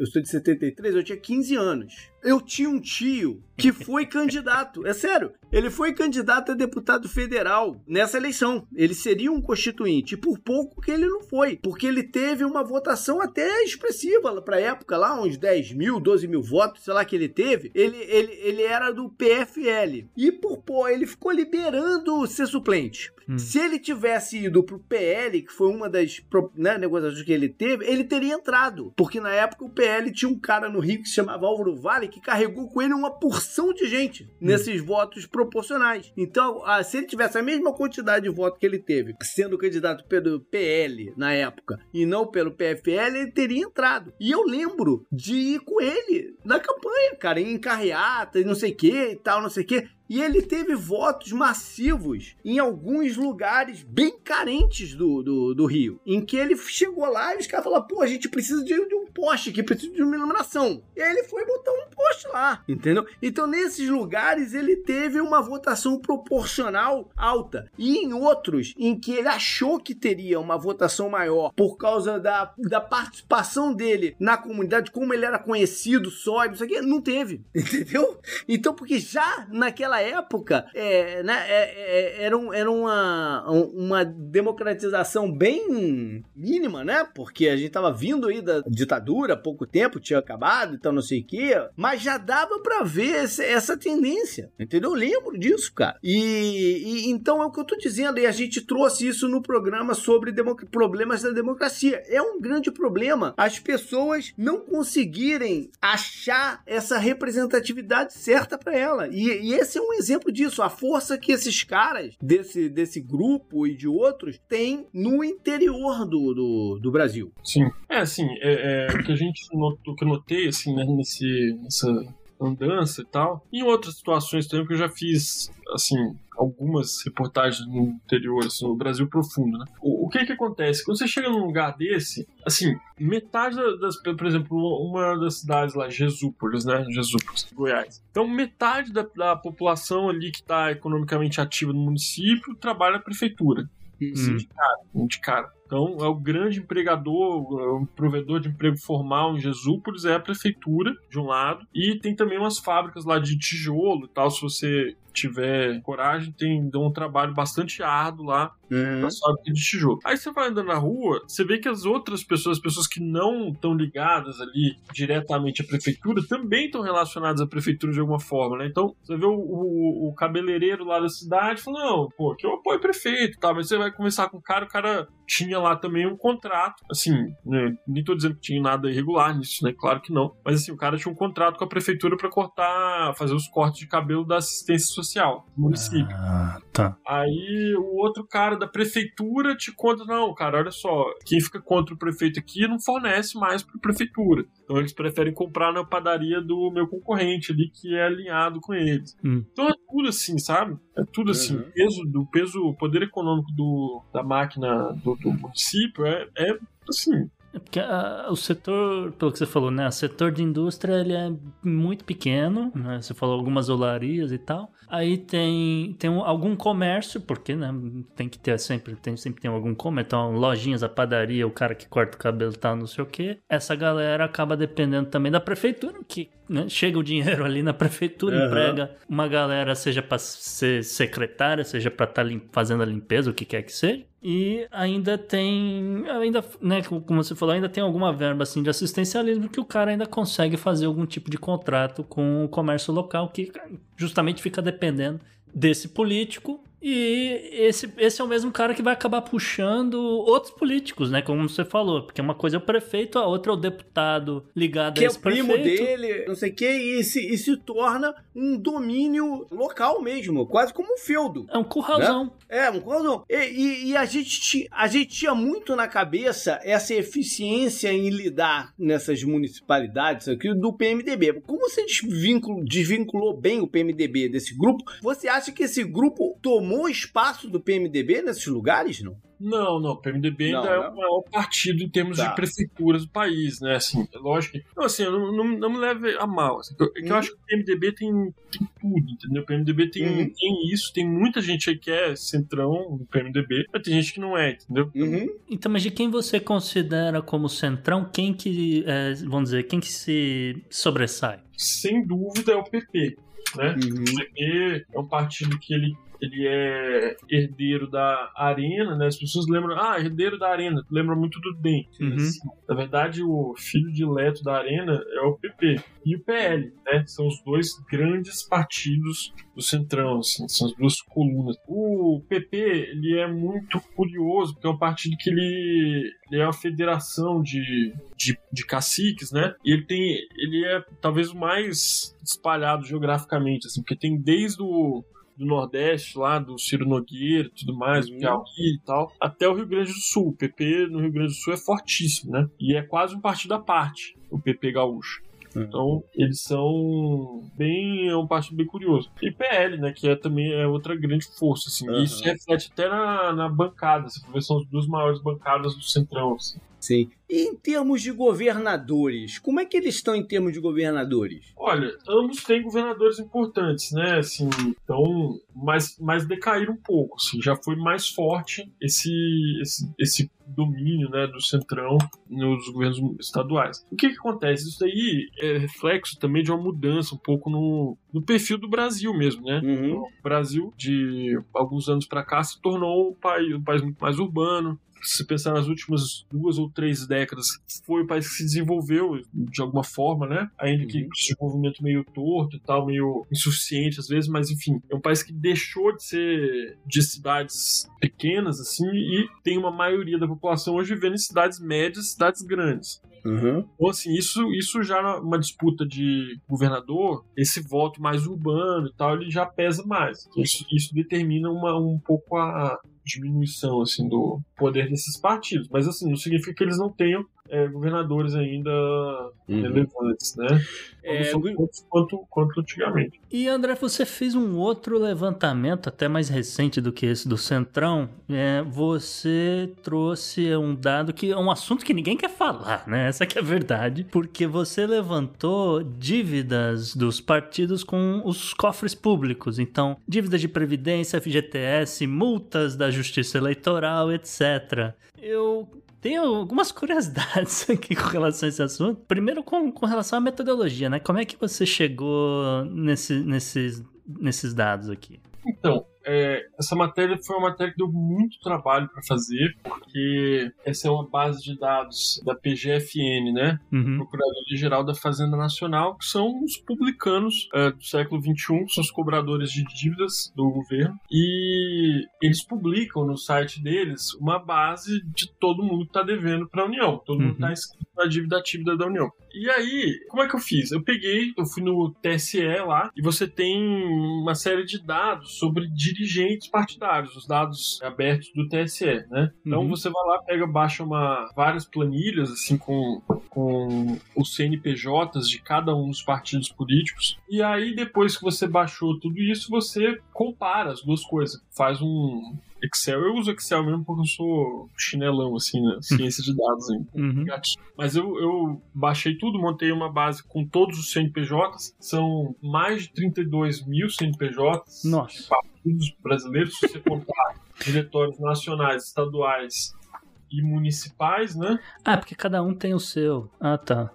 Speaker 2: Eu sou de 73, eu tinha 15 anos. Eu tinha um tio que foi candidato. É sério. Ele foi candidato a deputado federal nessa eleição. Ele seria um constituinte. E por pouco que ele não foi. Porque ele teve uma votação até expressiva pra época, lá, uns 10 mil, 12 mil votos, sei lá que ele teve. Ele, ele, ele era do PFL. E por pô, ele ficou liberando ser suplente.
Speaker 3: Hum.
Speaker 2: Se ele tivesse ido pro PL, que foi uma das né, negociações que ele teve, ele teria entrado. Porque na época o PL tinha um cara no Rio que se chamava Álvaro Vale que carregou com ele uma porção de gente nesses votos proporcionais. Então, se ele tivesse a mesma quantidade de votos que ele teve, sendo candidato pelo PL na época e não pelo PFL, ele teria entrado. E eu lembro de ir com ele na campanha, cara, em carreata e não sei o que e tal, não sei o que. E ele teve votos massivos em alguns lugares bem carentes do, do, do Rio. Em que ele chegou lá e os caras falaram: pô, a gente precisa de, de um poste aqui, precisa de uma iluminação. E aí ele foi botar um poste lá, entendeu? Então nesses lugares ele teve uma votação proporcional alta. E em outros, em que ele achou que teria uma votação maior por causa da, da participação dele na comunidade, como ele era conhecido só, e não sei o quê, não teve, <laughs> entendeu? Então, porque já naquela época, é, né, é, é, era, um- era uma, uma democratização bem mínima, né? Porque a gente tava vindo aí da ditadura há pouco tempo, tinha acabado, então não sei o quê, mas já dava pra ver esse- essa tendência, entendeu? Eu lembro disso, cara. E, e então é o que eu tô dizendo, e a gente trouxe isso no programa sobre problemas da democracia. É um grande problema as pessoas não conseguirem achar essa representatividade certa pra ela. E, e esse é um um exemplo disso, a força que esses caras desse, desse grupo e de outros têm no interior do, do, do Brasil.
Speaker 4: Sim. É, assim, é, é, o que a gente notou, que eu notei, assim, né, nesse, nessa andança e tal. Em outras situações também, que eu já fiz, assim, algumas reportagens no interior, assim, no Brasil profundo, né? O, o que que acontece? Quando você chega num lugar desse, assim, metade das, por exemplo, uma das cidades lá, Jesúpolis, né? Jesúpolis, Goiás. Então, metade da, da população ali que está economicamente ativa no município trabalha na prefeitura. Assim, de cara, de cara. Então, é o grande empregador, o provedor de emprego formal em Jesúpolis é a prefeitura, de um lado, e tem também umas fábricas lá de tijolo e tal, se você tiver coragem, tem dão um trabalho bastante árduo lá
Speaker 2: Uhum.
Speaker 4: na fábrica de tijolo. Aí você vai andando na rua, você vê que as outras pessoas, as pessoas que não estão ligadas ali diretamente à prefeitura, também estão relacionadas à prefeitura de alguma forma, né? Então, você vê o, o, o cabeleireiro lá da cidade falando, não, pô, que eu apoio o prefeito, tá? Mas você vai conversar com o cara, o cara tinha lá também um contrato, assim, né? nem tô dizendo que tinha nada irregular nisso, né? Claro que não. Mas assim, o cara tinha um contrato com a prefeitura para cortar, fazer os cortes de cabelo da assistência social do município.
Speaker 3: Ah, tá.
Speaker 4: Aí o outro cara da prefeitura te conta, não, cara, olha só, quem fica contra o prefeito aqui não fornece mais para a prefeitura. Então eles preferem comprar na padaria do meu concorrente ali, que é alinhado com eles.
Speaker 3: Hum.
Speaker 4: Então é tudo assim, sabe? É tudo assim.
Speaker 2: Uhum.
Speaker 4: O peso do peso, o poder econômico do, da máquina do, do município é, é assim.
Speaker 3: É porque ah, o setor, pelo que você falou, né? O setor de indústria ele é muito pequeno, né? Você falou algumas olarias e tal. Aí tem, tem um- algum comércio, porque né, tem que ter sempre, tem, sempre tem algum comércio. Então, lojinhas, a padaria, o cara que corta o cabelo tá não sei o quê. Essa galera acaba dependendo também da prefeitura, que né, chega o dinheiro ali na prefeitura,
Speaker 2: Aham.
Speaker 3: emprega uma galera, seja para ser secretária, seja para estar fazendo a limpeza, o que quer que seja. E ainda tem, ainda, né, como você falou, ainda tem alguma verba assim de assistencialismo que o cara ainda consegue fazer algum tipo de contrato com o comércio local que justamente fica dependendo desse político e esse, esse é o mesmo cara que vai acabar puxando outros políticos, né? Como você falou, porque uma coisa é o prefeito, a outra é o deputado ligado
Speaker 2: Que
Speaker 3: a
Speaker 2: é
Speaker 3: esse
Speaker 2: o primo
Speaker 3: prefeito.
Speaker 2: dele, não sei o que, e se, e se torna um domínio local mesmo, quase como um feudo.
Speaker 3: É um curralzão.
Speaker 2: É, cordão. E, e- e a, gente, a gente tinha muito na cabeça essa eficiência em lidar nessas municipalidades aqui do PMDB. Como você desvinculou, desvinculou bem o PMDB desse grupo, você acha que esse grupo tomou espaço do PMDB nesses lugares, não?
Speaker 4: Não, não, o PMDB ainda
Speaker 2: Não,
Speaker 4: é o maior partido em termos
Speaker 2: Tá.
Speaker 4: de prefeituras do país, né? Assim, é lógico que. Não, assim, eu não, não, não me leve a mal. Assim, que eu, é que eu
Speaker 2: Uhum.
Speaker 4: acho que o PMDB tem, tem tudo, entendeu? O PMDB tem,
Speaker 2: Uhum.
Speaker 4: tem isso, tem muita gente aí que é centrão no PMDB, mas tem gente que não é, entendeu?
Speaker 2: Uhum.
Speaker 3: Então, mas de quem você considera como centrão, quem que, é, vamos dizer, quem que se sobressai?
Speaker 4: Sem dúvida é o PP, né?
Speaker 2: Uhum.
Speaker 4: O PP é um partido que ele, ele é herdeiro da Arena, né? As pessoas lembram, ah, herdeiro da Arena, lembra muito do DEM.
Speaker 3: Uhum.
Speaker 4: Assim, Na verdade, o filho dileto da Arena é o PP. E o PL, né? São os dois grandes partidos do Centrão, assim, são as duas colunas. O PP, ele é muito curioso, porque é um partido que ele, ele é uma federação de, de, de caciques, né? E ele tem, ele é talvez o mais espalhado geograficamente, assim, porque tem desde o do Nordeste, lá do Ciro Nogueira e tudo mais,
Speaker 2: Uhum.
Speaker 4: o Piauí e tal, até o Rio Grande do Sul. O PP no Rio Grande do Sul é fortíssimo, né? E é quase um partido à parte, o PP gaúcho. Então, eles são bem. É um partido bem curioso. E PL, né? Que é também é outra grande força, assim.
Speaker 2: Uhum.
Speaker 4: E isso reflete até na, na bancada. Ver, são as duas maiores bancadas do Centrão, assim.
Speaker 2: Sim. E em termos de governadores, como é que eles estão em termos de governadores?
Speaker 4: Olha, ambos têm governadores importantes, né? Assim, então, mas, mas decaíram um pouco, assim, já foi mais forte esse, esse, esse domínio, né, do centrão nos governos estaduais. O que que acontece? Isso daí é reflexo também de uma mudança um pouco no, no perfil do Brasil mesmo, né?
Speaker 2: Uhum.
Speaker 4: O Brasil, de alguns anos para cá, se tornou um país, um país muito mais urbano. Se pensar nas últimas duas ou três décadas, foi o país que se desenvolveu de alguma forma, né? Ainda que
Speaker 2: Uhum.
Speaker 4: com desenvolvimento meio torto e tal, meio insuficiente às vezes, mas enfim, é um país que deixou de ser de cidades pequenas, assim, e tem uma maioria da população hoje vivendo em cidades médias, cidades grandes.
Speaker 2: Uhum.
Speaker 4: Então, assim, isso, isso já numa disputa de governador, esse voto mais urbano e tal, ele já pesa mais. Então, isso, isso determina uma, um pouco a diminuição, assim, do poder desses partidos. Mas, assim, não significa que eles não tenham é, governadores ainda
Speaker 2: Uhum.
Speaker 4: relevantes, né?
Speaker 2: É,
Speaker 4: quanto, quanto antigamente.
Speaker 3: E André, você fez um outro levantamento, até mais recente do que esse do Centrão. É, você trouxe um dado que é um assunto que ninguém quer falar, né? Essa que é a verdade. Porque você levantou dívidas dos partidos com os cofres públicos. Então, dívidas de previdência, FGTS, multas da Justiça Eleitoral, etc. Eu tenho algumas curiosidades <laughs> aqui com relação a esse assunto. Primeiro, com, com relação à metodologia, né? Como é que você chegou nesse, nesses, nesses dados aqui?
Speaker 4: Então, é, essa matéria foi uma matéria que deu muito trabalho para fazer, porque essa é uma base de dados da PGFN, né?
Speaker 3: Uhum.
Speaker 4: Procuradoria-Geral da Fazenda Nacional, que são os publicanos é, do século XXI, são os cobradores de dívidas do governo, e eles publicam no site deles uma base de todo mundo que está devendo para a União, todo mundo
Speaker 3: Uhum.
Speaker 4: está inscrito na dívida ativa da União. E aí, como é que eu fiz? Eu peguei, eu fui no TSE lá, e você tem uma série de dados sobre dirigentes partidários, os dados abertos do TSE, né? Então
Speaker 3: Uhum.
Speaker 4: você vai lá, pega, baixa uma, várias planilhas, assim, com, com os CNPJs de cada um dos partidos políticos, e aí depois que você baixou tudo isso, você compara as duas coisas, faz um Excel. Eu uso Excel mesmo porque eu sou chinelão, assim, né? Ciência de dados
Speaker 3: Uhum.
Speaker 4: Mas eu, eu baixei tudo, montei uma base com todos os CNPJs. São mais de 32 mil CNPJs.
Speaker 3: Nossa.
Speaker 4: Partidos brasileiros, se você contar <laughs> diretórios nacionais, estaduais e municipais, né?
Speaker 3: Ah, porque cada um tem o seu. Ah, tá.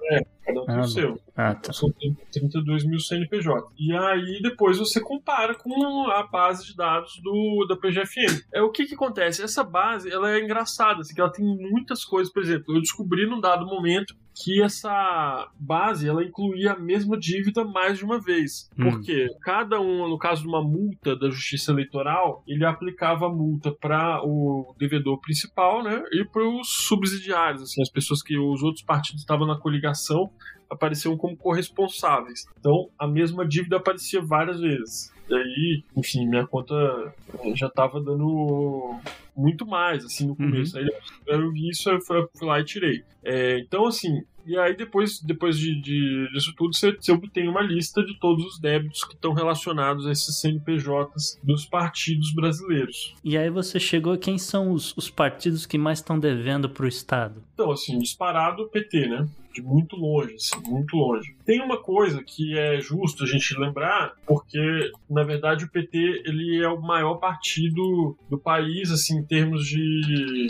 Speaker 4: Cada um tem
Speaker 3: Ah,
Speaker 4: o seu.
Speaker 3: Ah, tá.
Speaker 4: São 32 mil CNPJ. E aí depois você compara com a base de dados do, da PGFN. É o que que acontece? Essa base ela é engraçada, assim, ela tem muitas coisas. Por exemplo, eu descobri num dado momento que essa base ela incluía a mesma dívida mais de uma vez.
Speaker 3: Hum.
Speaker 4: Porque cada um, no caso de uma multa da Justiça Eleitoral, ele aplicava a multa para o devedor principal, né, e para os subsidiários, assim, as pessoas que os outros partidos estavam na coligação apareciam como corresponsáveis. Então, a mesma dívida aparecia várias vezes. E aí, enfim, minha conta eh, já estava dando muito mais, assim, no começo. Aí eu vi isso, eu fui, fui lá e tirei. É, então, assim, e aí depois, depois de, de- disso tudo, você, você obtém uma lista de todos os débitos que estão relacionados a esses CNPJs dos partidos brasileiros.
Speaker 3: E aí você chegou a quem são os, os partidos que mais estão devendo pro Estado?
Speaker 4: Então, assim, disparado o PT, né? De muito longe, assim, muito longe. Tem uma coisa que é justo a gente lembrar, porque, na verdade, o PT ele é o maior partido do país, assim, em termos de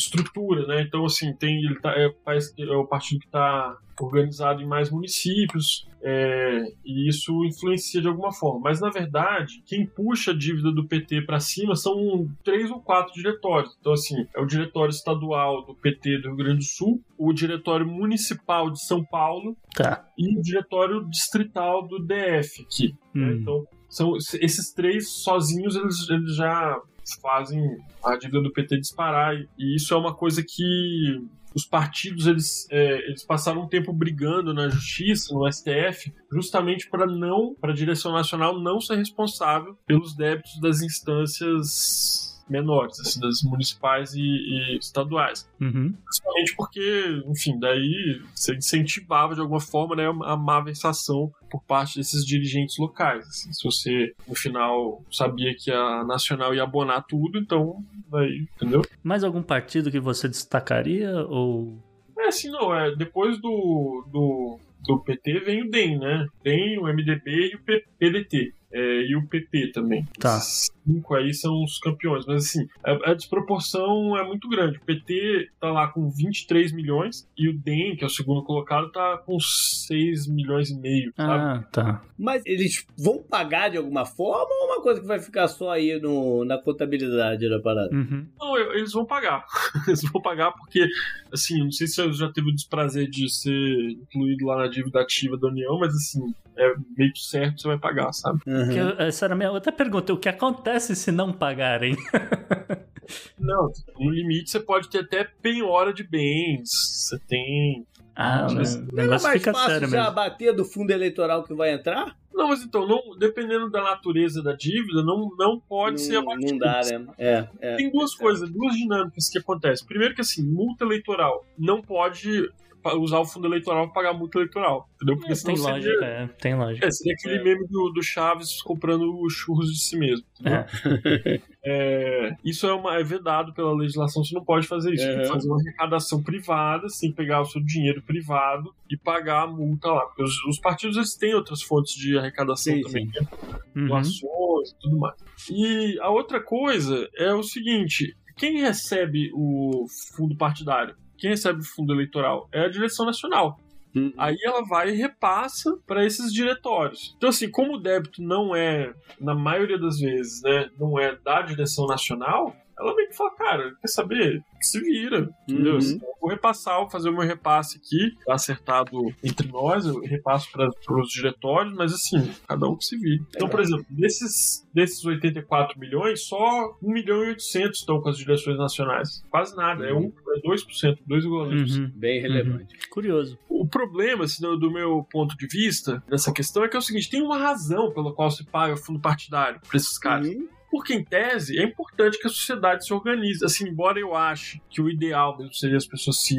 Speaker 4: estrutura, né? Então, assim, tem, ele tá, é, é o partido que está organizado em mais municípios, é, e isso influencia de alguma forma. Mas, na verdade, quem puxa a dívida do PT para cima são três ou quatro diretórios. Então, assim, é o diretório estadual do PT do Rio Grande do Sul, o diretório municipal de São Paulo
Speaker 3: Tá.
Speaker 4: e o diretório distrital do DF aqui. né?
Speaker 3: Hum.
Speaker 4: Então, são esses três sozinhos, eles, eles já fazem a dívida do PT disparar. E, isso é uma coisa que os partidos eles, é, eles passaram um tempo brigando na justiça, no STF, justamente para não, para a direção nacional não ser responsável pelos débitos das instâncias menores, assim, das municipais e, e estaduais.
Speaker 3: Uhum.
Speaker 4: Principalmente porque, enfim, daí você incentivava de alguma forma né, a má versação por parte desses dirigentes locais. assim. se você, no final, sabia que a Nacional ia abonar tudo, então, daí, entendeu?
Speaker 3: Mais algum partido que você destacaria ou
Speaker 4: É assim, não, é, depois do, do, do PT vem o DEM, né? DEM, o MDB e o PDT. É, e o PP também.
Speaker 3: Tá.
Speaker 4: Esses cinco aí são os campeões. Mas assim, a, a desproporção é muito grande. O PT tá lá com 23 milhões e o DEM, que é o segundo colocado, tá com 6 milhões e meio, sabe?
Speaker 3: Ah, tá.
Speaker 2: Mas eles vão pagar de alguma forma ou é uma coisa que vai ficar só aí no, na contabilidade da parada?
Speaker 3: Uhum.
Speaker 4: Não, eles vão pagar. <laughs> eles vão pagar porque, assim, não sei se eu já teve o desprazer de ser incluído lá na dívida ativa da União, mas assim, é meio que certo que você vai pagar, sabe?
Speaker 2: Uhum.
Speaker 3: Eu- essa era a minha outra pergunta. O que acontece se não pagarem? <laughs>
Speaker 4: Não, no limite você pode ter até penhora de bens, você tem
Speaker 3: Ah,
Speaker 4: Mas
Speaker 3: o negócio
Speaker 2: mais
Speaker 3: fica
Speaker 2: fácil
Speaker 3: sério
Speaker 2: já
Speaker 3: mesmo.
Speaker 2: bater do fundo eleitoral que vai entrar?
Speaker 4: Não, mas então, não, dependendo da natureza da dívida, não, não pode ser
Speaker 2: não,
Speaker 4: abatido.
Speaker 2: não dá, né? É, é.
Speaker 4: Tem duas coisas, duas dinâmicas que acontecem. Primeiro que assim, multa eleitoral não pode usar o fundo eleitoral para pagar multa eleitoral, entendeu? Porque
Speaker 3: É,
Speaker 4: senão
Speaker 3: tem
Speaker 4: seria,
Speaker 3: lógica, é, tem lógica.
Speaker 4: é, seria aquele
Speaker 2: É.
Speaker 4: meme do, do Chaves comprando os churros de si mesmo.
Speaker 3: É. <laughs>
Speaker 4: É, isso é, uma, é vedado pela legislação, você não pode fazer isso. Tem que
Speaker 2: Uhum.
Speaker 4: fazer uma arrecadação privada, que pegar o seu dinheiro privado e pagar a multa lá. Porque os, os partidos eles têm outras fontes de arrecadação
Speaker 2: Sim,
Speaker 4: também,
Speaker 2: sim.
Speaker 4: né?
Speaker 3: Uhum.
Speaker 4: doações e tudo mais. E a outra coisa é o seguinte: quem recebe o fundo partidário? Quem recebe o fundo eleitoral? É a direção nacional.
Speaker 2: Hum.
Speaker 4: Aí ela vai e repassa para esses diretórios. Então, assim, como o débito não é, na maioria das vezes, né, não é da direção nacional, ela vem que fala, cara, quer saber? Se vira, entendeu?
Speaker 2: Uhum.
Speaker 4: Assim, eu vou repassar, vou fazer o meu repasse aqui, tá acertado entre nós, eu repasso para os diretórios, mas assim, cada um que se vire. Então, por exemplo, desses, desses 84 milhões, só 1 milhão e 800 estão com as direções nacionais. Quase nada, é, um, é 2%, 2,2%.
Speaker 3: Uhum.
Speaker 2: Bem relevante.
Speaker 3: Curioso.
Speaker 4: O problema, assim, do, do meu ponto de vista, nessa questão, é que é o seguinte: tem uma razão pela qual se paga fundo partidário para esses caras.
Speaker 2: Uhum.
Speaker 4: Porque, em tese, é importante que a sociedade se organize. Assim, embora eu ache que o ideal mesmo seria as pessoas se,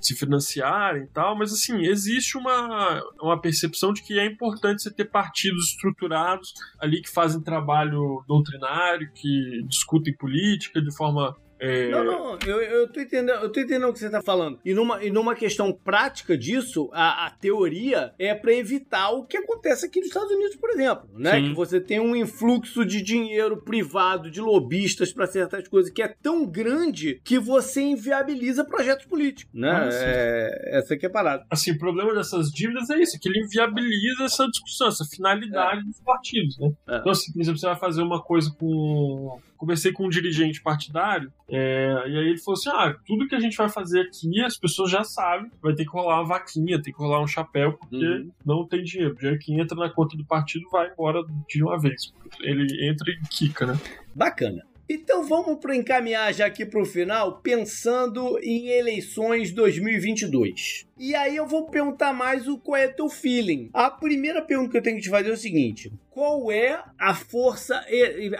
Speaker 4: se financiarem e tal, mas, assim, existe uma, uma percepção de que é importante você ter partidos estruturados ali que fazem trabalho doutrinário, que discutem política de forma. É,
Speaker 2: Não, não, eu, eu, tô entendendo, eu tô entendendo o que você tá falando. E numa, e numa questão prática disso, a, a teoria é para evitar o que acontece aqui nos Estados Unidos, por exemplo, né?
Speaker 3: Sim.
Speaker 2: Que você tem um influxo de dinheiro privado, de lobistas para certas coisas, que é tão grande que você inviabiliza projetos políticos, né?
Speaker 4: Ah.
Speaker 2: É, essa que é a parada.
Speaker 4: assim, o problema dessas dívidas é isso, que ele inviabiliza essa discussão, essa finalidade dos partidos, né?
Speaker 2: É.
Speaker 4: Então, assim, por exemplo, você vai fazer uma coisa com... Conversei com um dirigente partidário, é, e aí ele falou assim, ah, tudo que a gente vai fazer aqui, as pessoas já sabem, vai ter que rolar uma vaquinha, tem que rolar um chapéu, porque
Speaker 2: Uhum.
Speaker 4: não tem dinheiro. O dinheiro que entra na conta do partido vai embora de uma vez. Ele entra e quica, né?
Speaker 2: Bacana. Então vamos para encaminhar já aqui para o final, pensando em eleições 2022. E aí eu vou perguntar mais o qual é teu feeling. A primeira pergunta que eu tenho que te fazer é o seguinte: qual é a força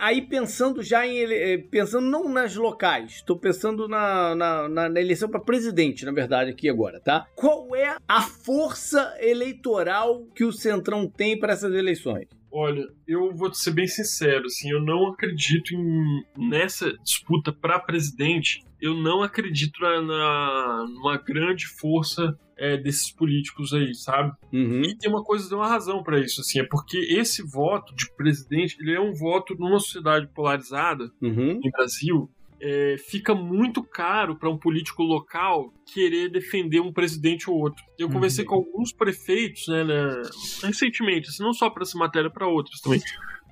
Speaker 2: aí pensando já em eh, pensando não nas locais, estou pensando na, na- na eleição para presidente, na verdade aqui agora, tá? Qual é a força eleitoral que o Centrão tem para essas eleições?
Speaker 4: Olha, eu vou ser bem sincero, assim, eu não acredito em nessa disputa para presidente. Eu não acredito na, na numa grande força é, desses políticos aí, sabe?
Speaker 2: Uhum.
Speaker 4: E tem uma coisa, tem uma razão para isso, assim, é porque esse voto de presidente, ele é um voto numa sociedade polarizada
Speaker 2: Uhum.
Speaker 4: no Brasil. É, fica muito caro para um político local querer defender um presidente ou outro. Eu
Speaker 3: Uhum.
Speaker 4: conversei com alguns prefeitos, né, né, recentemente, assim, não só para essa matéria, para outros também.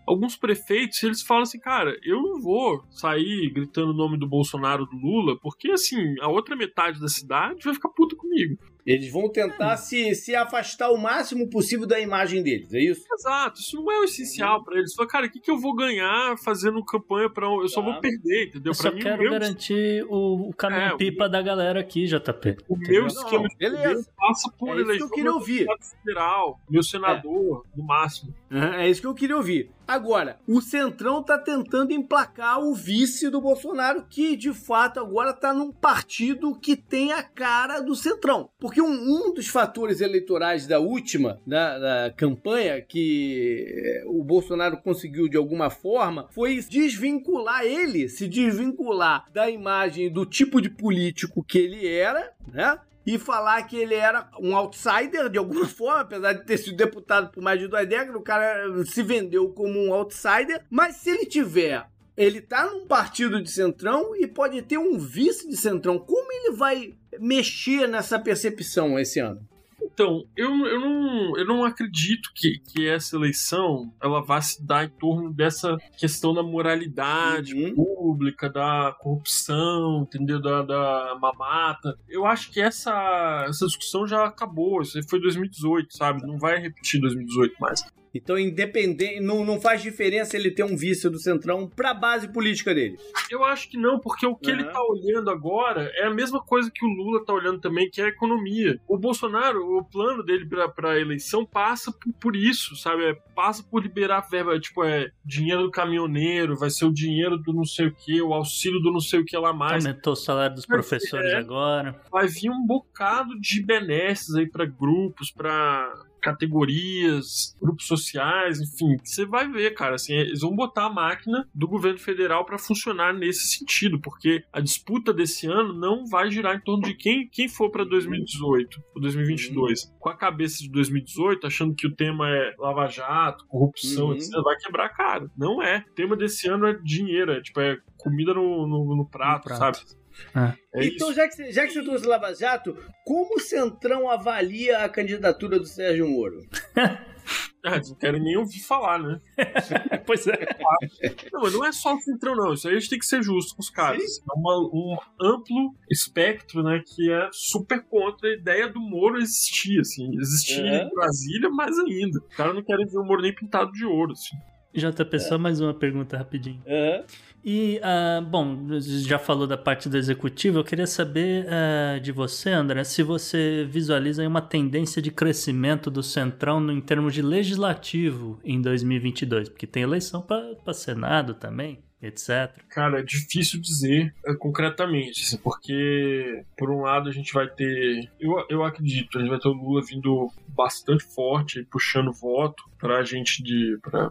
Speaker 4: Alguns prefeitos, eles falam assim, cara, eu não vou sair gritando o nome do Bolsonaro, do Lula, porque assim, a outra metade da cidade vai ficar puta comigo.
Speaker 2: Eles vão tentar se, se afastar o máximo possível da imagem deles, é isso?
Speaker 4: Exato, isso não é o essencial pra eles. Fala, cara, o que, que eu vou ganhar fazendo campanha um- Eu só
Speaker 2: Tá.
Speaker 4: vou perder, entendeu?
Speaker 3: Eu só
Speaker 4: mim,
Speaker 3: quero
Speaker 4: o meu,
Speaker 3: garantir o, o
Speaker 4: É,
Speaker 3: caminhão-pipa da galera aqui, JP.
Speaker 4: o
Speaker 3: entendeu?
Speaker 4: meu esquema
Speaker 2: beleza.
Speaker 4: passa por
Speaker 2: É isso que eu
Speaker 4: eleição
Speaker 2: queria ouvir.
Speaker 4: federal, meu senador, no máximo.
Speaker 2: Aham, É isso que eu queria ouvir. Agora, o Centrão tá tentando emplacar o vice do Bolsonaro, que de fato agora tá num partido que tem a cara do Centrão. Porque um, um dos fatores eleitorais da última, da, da campanha, que eh, o Bolsonaro conseguiu de alguma forma, foi desvincular ele, se desvincular da imagem do tipo de político que ele era, né? E falar que ele era um outsider de alguma <laughs> forma, apesar de ter sido deputado por mais de duas décadas, o cara se vendeu como um outsider. Mas se ele tiver. Ele tá num partido de centrão e pode ter um vice de centrão. Como ele vai mexer nessa percepção esse ano?
Speaker 4: Então, eu, eu, não, eu não acredito que, que essa eleição ela vá se dar em torno dessa questão da moralidade
Speaker 2: Uhum.
Speaker 4: pública, da corrupção, entendeu? Da, da mamata. Eu acho que essa, essa discussão já acabou. Isso aí foi 2018, sabe? Não vai repetir 2018 mais.
Speaker 2: Então, independente, não, não faz diferença ele ter um vice do Centrão para a base política dele.
Speaker 4: Eu acho que não, porque o que uhum. ele tá olhando agora é a mesma coisa que o Lula tá olhando também, que é a economia. O Bolsonaro, o plano dele para a eleição passa por, por isso, sabe? É, passa por liberar verba, tipo, é dinheiro do caminhoneiro, vai ser o dinheiro do não sei o que, o auxílio do não sei o que lá mais.
Speaker 3: Aumentou o salário dos professores é, agora.
Speaker 4: Vai vir um bocado de benesses aí para grupos, para categorias, grupos sociais, enfim, você vai ver, cara, assim, eles vão botar a máquina do governo federal para funcionar nesse sentido, porque a disputa desse ano não vai girar em torno de quem, quem for para 2018 ou 2022. Uhum. Com a cabeça de 2018, achando que o tema é Lava Jato, corrupção, uhum. etc, vai quebrar a cara. Não é. O tema desse ano é dinheiro, é tipo, é comida no, no, no prato, no prato. sabe?
Speaker 2: É. É então, já que, já que você trouxe Lava Jato, como o Centrão avalia a candidatura do Sérgio Moro? <laughs>
Speaker 4: Ah, não quero nem ouvir falar, né? <laughs>
Speaker 3: pois é. <laughs>
Speaker 4: Não, mas não é só o Centrão, não. Isso aí a gente tem que ser justo com os caras. É uma, um amplo espectro, né, que é super contra a ideia do Moro existir, assim. Existir é. em Brasília, mais ainda. O cara não quer ver o Moro nem pintado de ouro, assim.
Speaker 3: JP, só mais uma pergunta rapidinho.
Speaker 2: Uhum.
Speaker 3: E, uh, bom, já falou da parte do executivo, eu queria saber uh, de você, André, se você visualiza uma tendência de crescimento do Centrão no, em termos de legislativo em 2022, porque tem eleição para Senado também etc.
Speaker 4: Cara, é difícil dizer é, concretamente, assim, porque por um lado a gente vai ter, eu, eu acredito, a gente vai ter o Lula vindo bastante forte, puxando voto para gente de para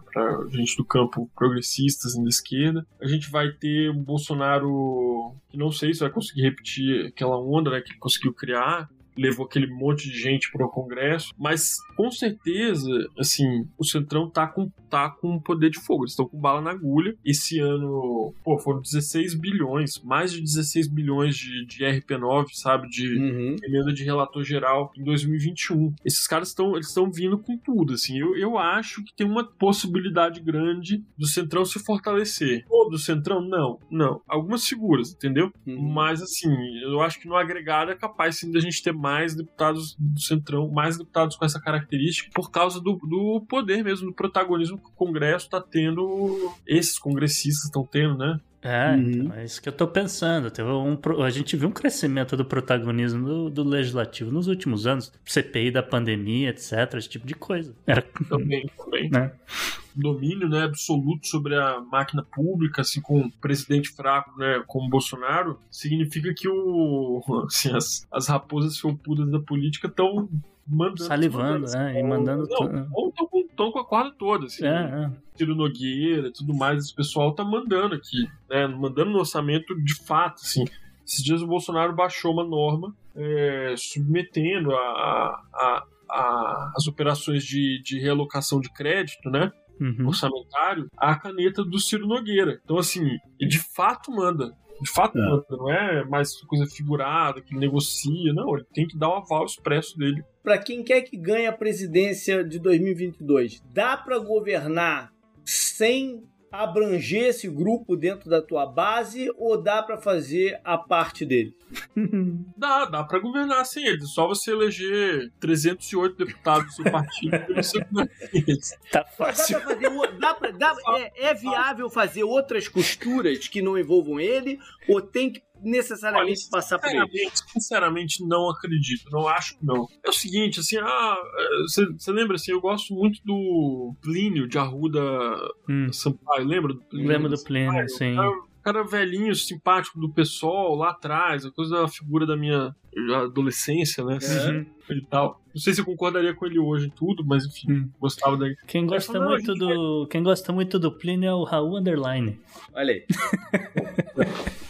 Speaker 4: gente do campo progressistas assim, da esquerda. A gente vai ter um Bolsonaro que não sei se vai conseguir repetir aquela onda né, que ele conseguiu criar, levou aquele monte de gente para o Congresso, mas com certeza, assim, o Centrão tá com, tá com poder de fogo, eles estão com bala na agulha. Esse ano, pô, foram 16 bilhões, mais de 16 bilhões de, de RP9, sabe, de uhum. emenda de relator geral em 2021. Esses caras estão eles estão vindo com tudo, assim. Eu, eu acho que tem uma possibilidade grande do Centrão se fortalecer. Ou do Centrão, não, não. Algumas figuras, entendeu? Uhum. Mas, assim, eu acho que no agregado é capaz, sim, da gente ter mais deputados do Centrão, mais deputados com essa característica, por causa do, do poder mesmo, do protagonismo que o Congresso está tendo, esses congressistas estão tendo, né?
Speaker 3: É, uhum. então, é isso que eu tô pensando. Teve um, a gente viu um crescimento do protagonismo do, do, legislativo nos últimos anos. CPI da pandemia, etc. Esse tipo de coisa.
Speaker 4: Era... <laughs> Também, também. Né? Domínio né, absoluto sobre a máquina pública, assim, com um presidente fraco, né, como Bolsonaro, significa que o, <laughs> assim, as, as raposas felpudas da política estão mandando.
Speaker 3: Salivando, é, e mandando.
Speaker 4: Não, ou estão com, tão com a corda toda, assim. É, é. Ciro Nogueira e tudo mais, esse pessoal tá mandando aqui, né? Mandando no orçamento de fato, assim. Esses dias o Bolsonaro baixou uma norma é, submetendo a, a, a, as operações de, de realocação de crédito, né? Uhum. Orçamentário, à caneta do Ciro Nogueira. Então, assim, ele de fato manda. De fato, é. manda, não é mais coisa figurada que negocia, não. Ele tem que dar o aval expresso dele.
Speaker 2: Para quem quer que ganhe a presidência de 2022, dá para governar sem abranger esse grupo dentro da tua base ou dá para fazer a parte dele? <laughs>
Speaker 4: dá, dá para governar sem eles. Só você eleger 308 deputados do partido e você <laughs>
Speaker 3: Tá fácil.
Speaker 2: Dá pra fazer, dá pra, dá, é, é viável fazer outras costuras que não envolvam ele ou tem que necessariamente Olha, passar por ele.
Speaker 4: Sinceramente, não acredito. Não acho que não. É o seguinte, assim, ah, você lembra assim, eu gosto muito do Plínio de Arruda hum. Sampaio. Lembra do
Speaker 3: Plínio? Lembro do Plínio, sim.
Speaker 4: cara velhinho, simpático do pessoal lá atrás, a coisa da figura da minha adolescência, né? Assim, E tal. Não sei se eu concordaria com ele hoje em tudo, mas enfim, hum. gostava daí.
Speaker 3: Quem gosta falou, muito do, quem gosta muito do Plínio é o Raul Underline.
Speaker 2: Olha aí. <laughs>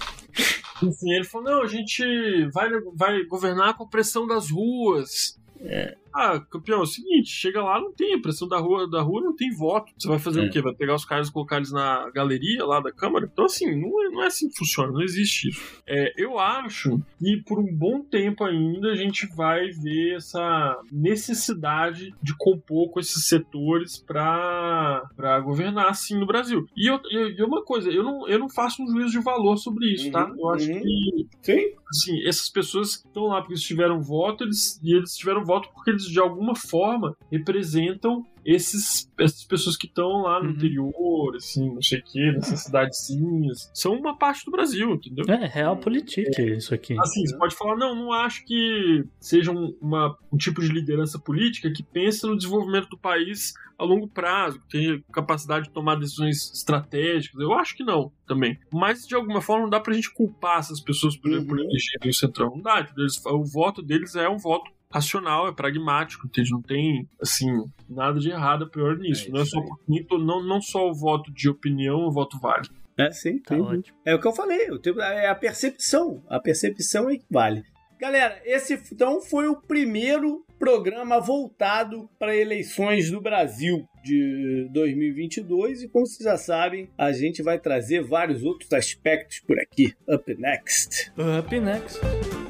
Speaker 4: Enfim, ele falou: não, a gente vai, vai governar com a pressão das ruas. É. Ah, campeão, é o seguinte, chega lá, não tem, a pressão da rua, da rua não tem voto. Você vai fazer é. o quê? Vai pegar os caras e colocar eles na galeria lá da Câmara? Então, assim, não é, não é assim que funciona, não existe isso. É, eu acho que por um bom tempo ainda a gente vai ver essa necessidade de compor com esses setores para governar assim no Brasil. E, eu, e uma coisa, eu não, eu não faço um juízo de valor sobre isso, tá? uhum, tá? Eu acho uhum. que
Speaker 2: Sim.
Speaker 4: assim, essas pessoas estão lá porque eles tiveram voto eles, e eles tiveram voto porque eles de alguma forma representam esses, essas pessoas que estão lá no
Speaker 3: Uhum.
Speaker 4: interior, assim, não sei o que, nessas cidadezinhas, são uma parte do Brasil, entendeu?
Speaker 3: É, real política isso aqui.
Speaker 4: Assim, você pode falar, não, não acho que seja um, uma- um tipo de liderança política que pensa no desenvolvimento do país a longo prazo, que tenha capacidade de tomar decisões estratégicas. Eu acho que não, também. Mas, de alguma forma, não dá pra gente culpar essas pessoas, por exemplo, por
Speaker 2: Uhum.
Speaker 4: elegerem o Centrão. Não dá. entendeu? Eles- o voto deles é um voto racional, é pragmático, entende? Não tem, assim, nada de errado a priori nisso.
Speaker 2: É
Speaker 4: não, é só, não, não só o voto de opinião, o voto vale.
Speaker 2: É, sim.
Speaker 3: Tá ótimo.
Speaker 2: É o que eu falei, é a percepção. A percepção é que vale. Galera, esse então foi o primeiro programa voltado para eleições do Brasil de 2022 e como vocês já sabem, a gente vai trazer vários outros aspectos por aqui. Up next.
Speaker 3: Up next.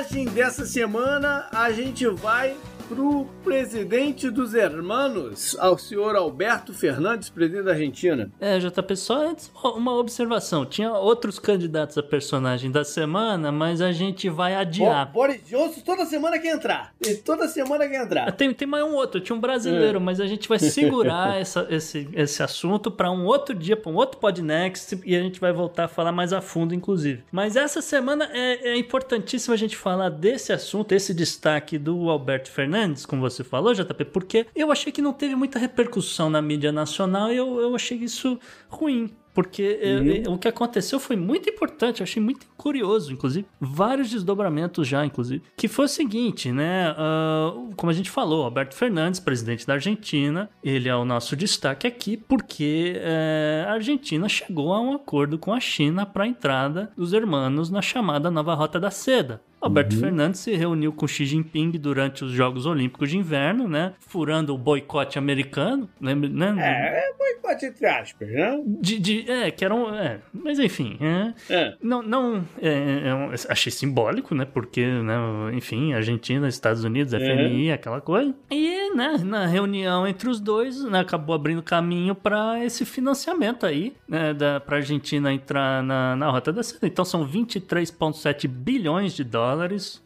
Speaker 2: Personagem dessa semana a gente vai pro presidente dos hermanos, ao senhor Alberto Fernandes, presidente da Argentina.
Speaker 3: É, JP, só antes uma observação. Tinha outros candidatos a personagem da semana, mas a gente vai adiar.
Speaker 2: Bo- Boris Johnson toda semana quer entrar. E toda semana quer
Speaker 3: Ah,
Speaker 2: entrar.
Speaker 3: Tem, tem mais um outro, tinha um brasileiro, mas a gente vai segurar <laughs> essa- esse, esse assunto para um outro dia, para um outro Podnext, e a gente vai voltar a falar mais a fundo, inclusive. Mas essa semana é, é importantíssimo a gente falar desse assunto, esse destaque do Alberto Fernandes, como você falou, JP, porque eu achei que não teve muita repercussão na mídia nacional e eu, eu achei isso ruim. Porque eh, eh, o que aconteceu foi muito importante, eu achei muito curioso, inclusive. Vários desdobramentos já, inclusive. Que foi o seguinte, né? ah, como a gente falou, Alberto Fernandes, presidente da Argentina, ele é o nosso destaque aqui porque eh, a Argentina chegou a um acordo com a China para a entrada dos hermanos na chamada Nova Rota da Seda. Alberto Fernandes se reuniu com Xi Jinping durante os Jogos Olímpicos de Inverno, né? Furando o boicote americano, né?
Speaker 2: É, é boicote entre aspas, né?
Speaker 3: De, de- é, que eram. É, mas enfim, é,
Speaker 2: É.
Speaker 3: não, não é, é um- achei simbólico, né? Porque, né, enfim, Argentina, Estados Unidos, FMI, aquela coisa. E, né, na reunião entre os dois, né, acabou abrindo caminho para esse financiamento aí, né, da, pra Argentina entrar na, na Rota da Seda. Então são 23,7 bilhões de dólares,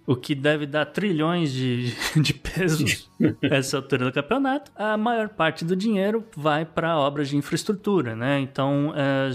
Speaker 3: o que deve dar trilhões de, <laughs> de pesos <laughs> essa altura do campeonato. A maior parte do dinheiro vai para obras de infraestrutura, né? Então, é,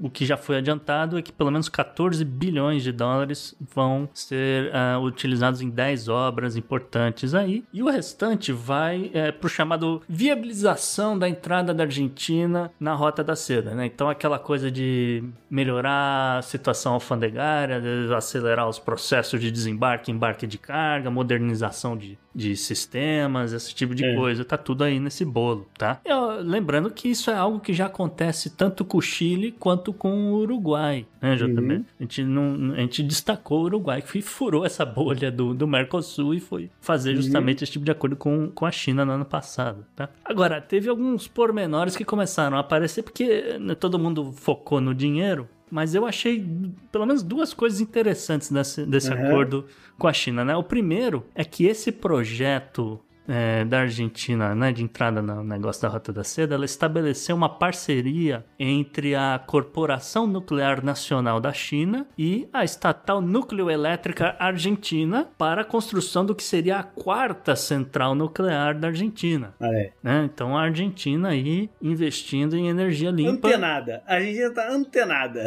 Speaker 3: o que já foi adiantado é que pelo menos 14 bilhões de dólares vão ser ah, utilizados em 10 obras importantes aí. E o restante vai para o chamado viabilização da entrada da Argentina na Rota da Seda, né? Então, aquela coisa de melhorar a situação alfandegária, de acelerar os processos de desembarque embarque de carga, modernização de, de sistemas, esse tipo de
Speaker 2: É.
Speaker 3: coisa. Tá tudo aí nesse bolo, tá? Eu- lembrando que isso é algo que já acontece tanto com o Chile quanto com o Uruguai, né, JB?
Speaker 2: Uhum.
Speaker 3: A, gente não, a gente destacou o Uruguai, que furou essa bolha do, do Mercosul e foi fazer justamente esse tipo de acordo com, com a China no ano passado, tá? Agora, teve alguns pormenores que começaram a aparecer porque né, todo mundo focou no dinheiro, mas eu achei pelo menos duas coisas interessantes desse, desse
Speaker 2: Uhum.
Speaker 3: acordo com a China, né? O primeiro é que esse projeto é, da Argentina, né, de entrada no negócio da Rota da Seda, ela estabeleceu uma parceria entre a Corporação Nuclear Nacional da China e a estatal Nucleoelétrica Argentina para a construção do que seria a quarta central nuclear da Argentina.
Speaker 2: Olha aí.
Speaker 3: né? Então a Argentina aí investindo em energia limpa.
Speaker 2: Antenada. A gente tá antenada.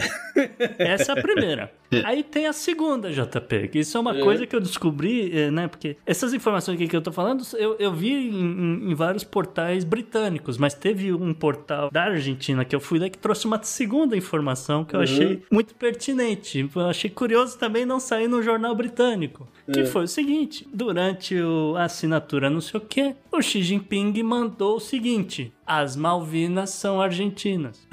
Speaker 3: Essa é a primeira. <laughs> Aí tem a segunda, JP, que isso é uma coisa que eu descobri, eh, né? Porque essas informações aqui que eu tô falando, eu, eu vi em, em- vários portais britânicos, mas teve um portal da Argentina que eu fui lá que trouxe uma segunda informação que eu achei muito pertinente. Eu achei curioso também não sair no jornal britânico. Que foi o seguinte: durante o- a assinatura não sei o que, o Xi Jinping mandou o seguinte: as Malvinas são argentinas.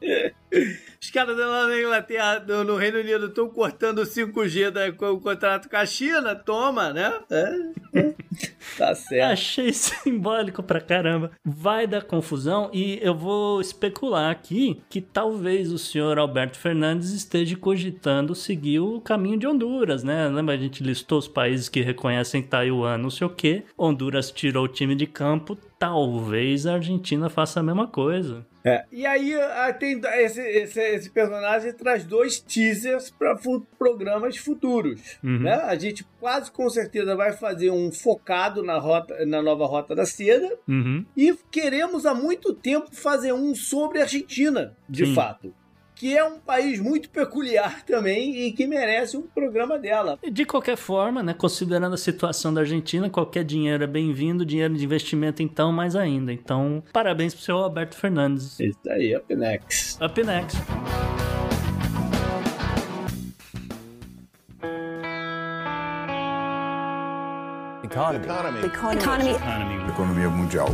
Speaker 3: <laughs>
Speaker 2: Os caras lá na Inglaterra, no, no Reino Unido, estão cortando o 5G da, com o contrato com a China. Toma, né? É, é. Tá certo.
Speaker 3: Achei <laughs> simbólico pra caramba. Vai dar confusão e eu vou especular aqui que talvez o senhor Alberto Fernandes esteja cogitando seguir o caminho de Honduras, né? Lembra a gente listou os países que reconhecem Taiwan, não sei o quê. Honduras tirou o time de campo. Talvez a Argentina faça a mesma coisa.
Speaker 2: É. E aí tem esse, esse, esse, personagem traz dois teasers para fu programas futuros. Uhum. Né? A gente quase com certeza vai fazer um focado na, rota, na nova Rota da Seda.
Speaker 3: Uhum.
Speaker 2: E queremos há muito tempo fazer um sobre a Argentina, de Sim. fato que é um país muito peculiar também e que merece um programa dela.
Speaker 3: De qualquer forma, né, considerando a situação da Argentina, qualquer dinheiro é bem-vindo, dinheiro de investimento então mais ainda. Então, parabéns pro seu Alberto Fernandes.
Speaker 2: Isso aí, up next.
Speaker 3: Up next.
Speaker 5: Economy.
Speaker 6: Economy. Economy.
Speaker 5: Economy. Economia mundial.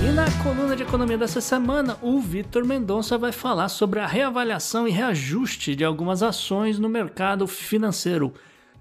Speaker 3: E na coluna de economia dessa semana, o Vitor Mendonça vai falar sobre a reavaliação e reajuste de algumas ações no mercado financeiro.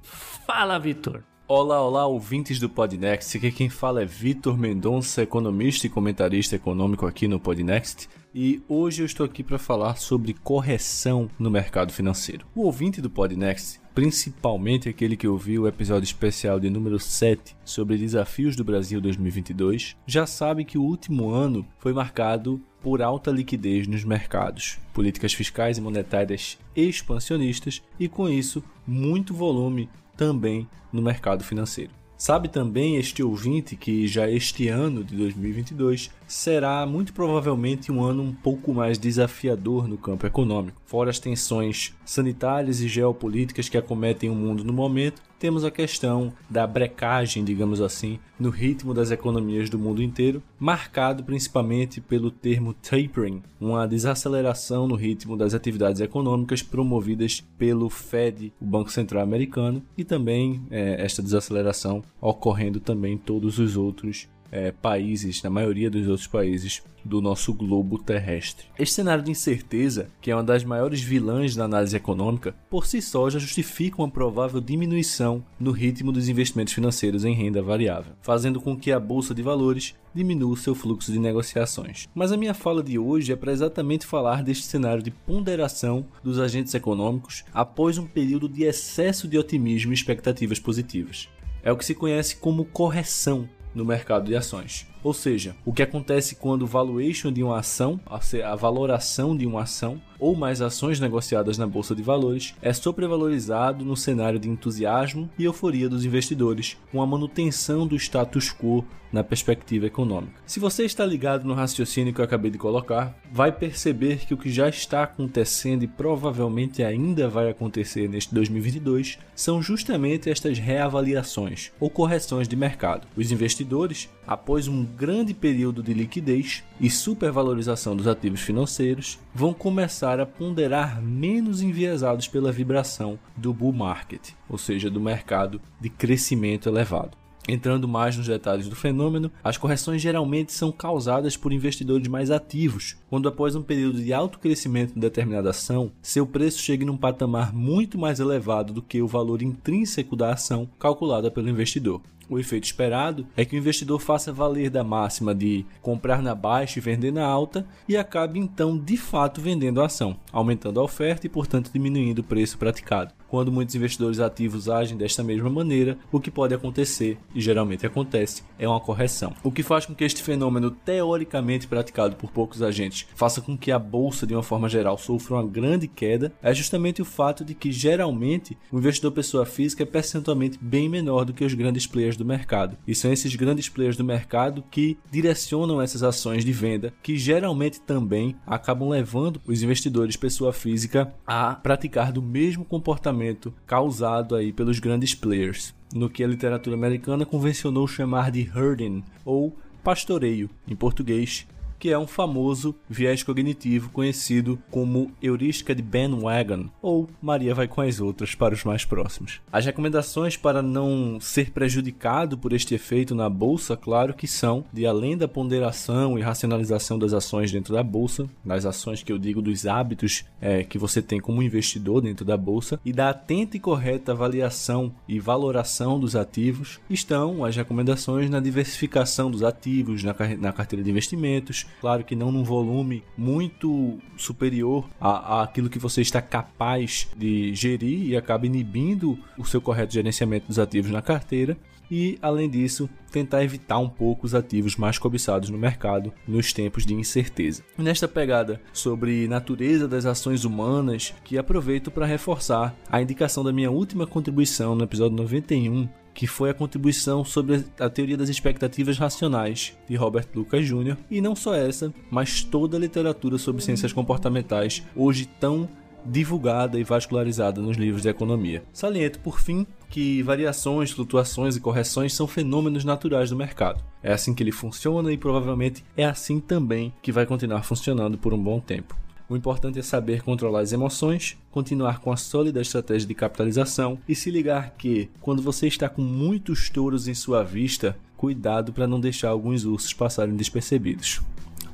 Speaker 3: Fala, Vitor.
Speaker 7: Olá, olá, ouvintes do Podnext. Aqui quem fala é Vitor Mendonça, economista e comentarista econômico aqui no Podnext. E hoje eu estou aqui para falar sobre correção no mercado financeiro. O ouvinte do Podnext principalmente aquele que ouviu o episódio especial de número 7 sobre desafios do Brasil 2022, já sabe que o último ano foi marcado por alta liquidez nos mercados, políticas fiscais e monetárias expansionistas e, com isso, muito volume também no mercado financeiro. Sabe também este ouvinte que já este ano de 2022 será muito provavelmente um ano um pouco mais desafiador no campo econômico. Fora as tensões sanitárias e geopolíticas que acometem o mundo no momento, temos a questão da brecagem, digamos assim, no ritmo das economias do mundo inteiro, marcado principalmente pelo termo tapering, uma desaceleração no ritmo das atividades econômicas promovidas pelo Fed, o Banco Central Americano, e também é, esta desaceleração ocorrendo também em todos os outros é, países, na maioria dos outros países do nosso globo terrestre. Este cenário de incerteza, que é uma das maiores vilãs da análise econômica, por si só já justifica uma provável diminuição no ritmo dos investimentos financeiros em renda variável, fazendo com que a bolsa de valores diminua o seu fluxo de negociações. Mas a minha fala de hoje é para exatamente falar deste cenário de ponderação dos agentes econômicos após um período de excesso de otimismo e expectativas positivas. É o que se conhece como correção no mercado de ações. Ou seja, o que acontece quando o valuation de uma ação, a valoração de uma ação, ou mais ações negociadas na bolsa de valores é sobrevalorizado no cenário de entusiasmo e euforia dos investidores, com a manutenção do status quo na perspectiva econômica. Se você está ligado no raciocínio que eu acabei de colocar, vai perceber que o que já está acontecendo e provavelmente ainda vai acontecer neste 2022 são justamente estas reavaliações ou correções de mercado. Os investidores, após um grande período de liquidez e supervalorização dos ativos financeiros, vão começar a ponderar menos enviesados pela vibração do bull market, ou seja, do mercado de crescimento elevado. Entrando mais nos detalhes do fenômeno, as correções geralmente são causadas por investidores mais ativos, quando após um período de alto crescimento de determinada ação, seu preço chega num patamar muito mais elevado do que o valor intrínseco da ação calculada pelo investidor. O efeito esperado é que o investidor faça valer da máxima de comprar na baixa e vender na alta e acabe então de fato vendendo a ação, aumentando a oferta e, portanto, diminuindo o preço praticado. Quando muitos investidores ativos agem desta mesma maneira, o que pode acontecer, e geralmente acontece, é uma correção. O que faz com que este fenômeno teoricamente praticado por poucos agentes faça com que a bolsa, de uma forma geral, sofra uma grande queda, é justamente o fato de que geralmente o investidor pessoa física é percentualmente bem menor do que os grandes players do mercado. E são esses grandes players do mercado que direcionam essas ações de venda, que geralmente também acabam levando os investidores pessoa física a praticar do mesmo comportamento causado aí pelos grandes players, no que a literatura americana convencionou chamar de herding ou pastoreio, em português, que é um famoso viés cognitivo conhecido como heurística de bandwagon, ou Maria vai com as outras para os mais próximos. As recomendações para não ser prejudicado por este efeito na bolsa, claro que são de além da ponderação e racionalização das ações dentro da bolsa, das ações que eu digo dos hábitos é, que você tem como investidor dentro da bolsa, e da atenta e correta avaliação e valoração dos ativos, estão as recomendações na diversificação dos ativos na, na carteira de investimentos, Claro que não num volume muito superior a aquilo que você está capaz de gerir e acaba inibindo o seu correto gerenciamento dos ativos na carteira e, além disso, tentar evitar um pouco os ativos mais cobiçados no mercado nos tempos de incerteza. nesta pegada sobre natureza das ações humanas, que aproveito para reforçar a indicação da minha última contribuição no episódio 91, que foi a contribuição sobre a teoria das expectativas racionais de Robert Lucas Jr. E não só essa, mas toda a literatura sobre ciências comportamentais, hoje tão divulgada e vascularizada nos livros de economia. Saliento, por fim, que variações, flutuações e correções são fenômenos naturais do mercado. É assim que ele funciona e provavelmente é assim também que vai continuar funcionando por um bom tempo. O importante é saber controlar as emoções, continuar com a sólida estratégia de capitalização e se ligar que, quando você está com muitos touros em sua vista, cuidado para não deixar alguns ursos passarem despercebidos.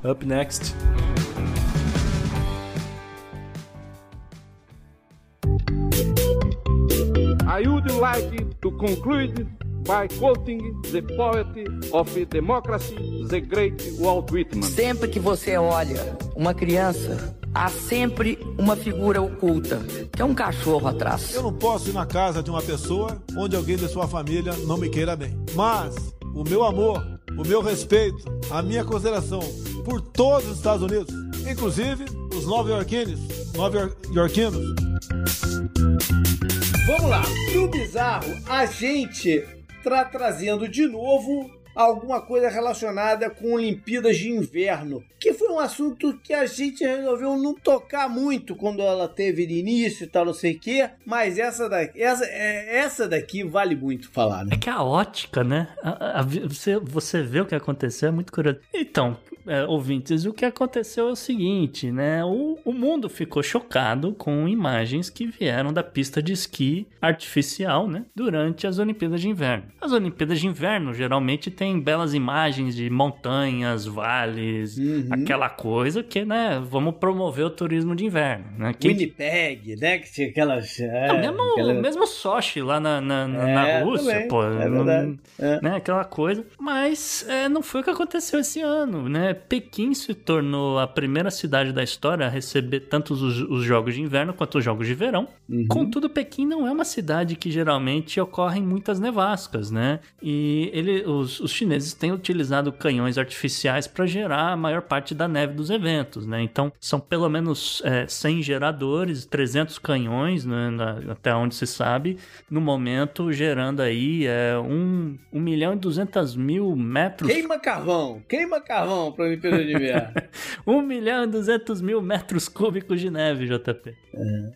Speaker 7: Up next.
Speaker 6: I would like to conclude by quoting the poet of democracy, the great Walt Whitman.
Speaker 8: Sempre que você olha uma criança, há sempre uma figura oculta, que é um cachorro atrás.
Speaker 9: Eu não posso ir na casa de uma pessoa onde alguém de sua família não me queira bem. Mas o meu amor, o meu respeito, a minha consideração por todos os Estados Unidos, inclusive os nova-iorquinos, nova-iorquinos.
Speaker 2: Vamos lá, no bizarro, a gente tá trazendo de novo alguma coisa relacionada com Olimpíadas de Inverno, que foi um assunto que a gente resolveu não tocar muito quando ela teve de início e tal, não sei o quê, mas essa daqui, essa, é, essa daqui vale muito falar, né?
Speaker 3: É caótica, né? A, a, você, você vê o que aconteceu, é muito curioso. Então, é, ouvintes, o que aconteceu é o seguinte, né? O, o mundo ficou chocado com imagens que vieram da pista de esqui artificial, né? Durante as Olimpíadas de Inverno. As Olimpíadas de Inverno geralmente tem belas imagens de montanhas, vales,
Speaker 2: Uhum.
Speaker 3: aquela coisa que, né? Vamos promover o turismo de inverno, né?
Speaker 2: Winnipeg, né? Que tinha aquelas. É,
Speaker 3: Não, mesmo,
Speaker 2: aquela-
Speaker 3: mesmo Sochi lá na, na, na-
Speaker 2: É,
Speaker 3: na Rússia,
Speaker 2: também,
Speaker 3: pô.
Speaker 2: é verdade, é.
Speaker 3: Né, aquela coisa. Mas é, não foi o que aconteceu esse ano, né? Pequim se tornou a primeira cidade da história a receber tanto os, os jogos de inverno quanto os jogos de verão.
Speaker 2: Uhum.
Speaker 3: Contudo, Pequim não é uma cidade que geralmente ocorrem muitas nevascas, né? E ele, os, os chineses têm utilizado canhões artificiais para gerar a maior parte da neve dos eventos, né? Então, são pelo menos é, 100 geradores, 300 canhões, né, na- até onde se sabe, no momento gerando aí é, 1, 1 milhão e 200 mil metros
Speaker 2: Queima carvão, queima carvão Olimpíada de Inverno.
Speaker 3: 1 <laughs> milhão e 200 mil metros cúbicos de neve, JP.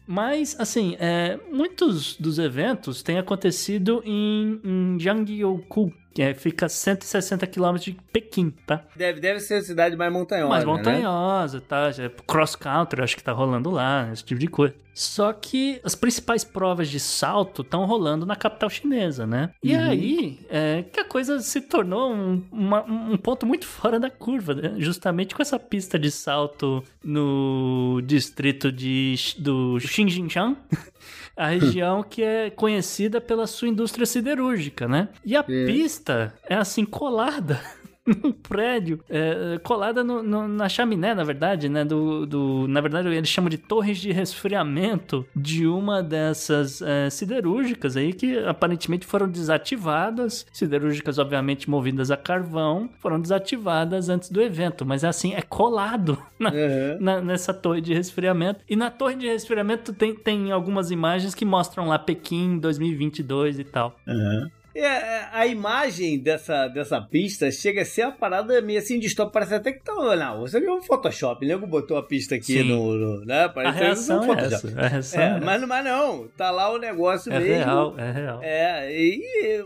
Speaker 3: Mas, assim, é, muitos dos eventos têm acontecido em, em Jiangyoku, é- fica a 160 quilômetros de Pequim, tá?
Speaker 2: deve, deve ser a cidade mais montanhosa.
Speaker 3: Mais
Speaker 2: Né?
Speaker 3: montanhosa, tá? Já é Cross country, acho que tá rolando lá, esse tipo de coisa. Só que as principais provas de salto estão rolando na capital chinesa, né? E
Speaker 2: Uhum.
Speaker 3: aí é que a coisa se tornou um, uma- um ponto muito <laughs> fora da curva, né? justamente com essa pista de salto no distrito de, do Xinjiang. <laughs> A região que é conhecida pela sua indústria siderúrgica, né? E a pista é assim colada <laughs> num prédio, é, colada no- no- na chaminé, na verdade, né? Do, do, na verdade, eles chamam de torres de resfriamento de uma dessas é, siderúrgicas aí que aparentemente foram desativadas. Siderúrgicas, obviamente, movidas a carvão, foram desativadas antes do evento, mas é assim, é colado <laughs> na,
Speaker 2: Uhum.
Speaker 3: na- nessa torre de resfriamento. E na torre de resfriamento tem, tem algumas imagens que mostram lá Pequim 2022 e tal.
Speaker 2: É, é, a imagem dessa, dessa pista chega a ser uma parada meio assim distópica. Parece até que tá. Não, você viu um Photoshop. O nego botou a pista aqui no, no- né?
Speaker 3: A
Speaker 2: Parece
Speaker 3: reação
Speaker 2: um
Speaker 3: é
Speaker 2: Photoshop.
Speaker 3: essa. A
Speaker 2: É,
Speaker 3: é,
Speaker 2: mas, mas não, tá lá o negócio
Speaker 3: é
Speaker 2: mesmo.
Speaker 3: real, é real.
Speaker 2: É, e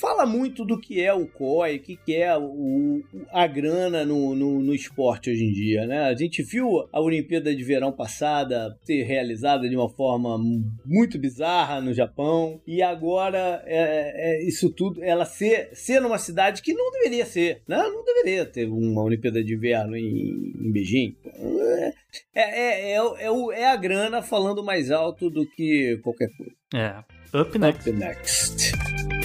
Speaker 2: fala muito do que é o COI, o que, que é o, a grana no, no, no esporte hoje em dia, né? A gente viu a Olimpíada de Verão passada ser realizada de uma forma muito bizarra no Japão, e agora é, é, isso tudo, ela ser, ser numa cidade que não deveria ser, né? Não deveria ter uma Olimpíada de Inverno em, em Beijing. É, é, é, é, é a grana falando mais alto do que qualquer coisa.
Speaker 3: É. Up next.
Speaker 2: Up next.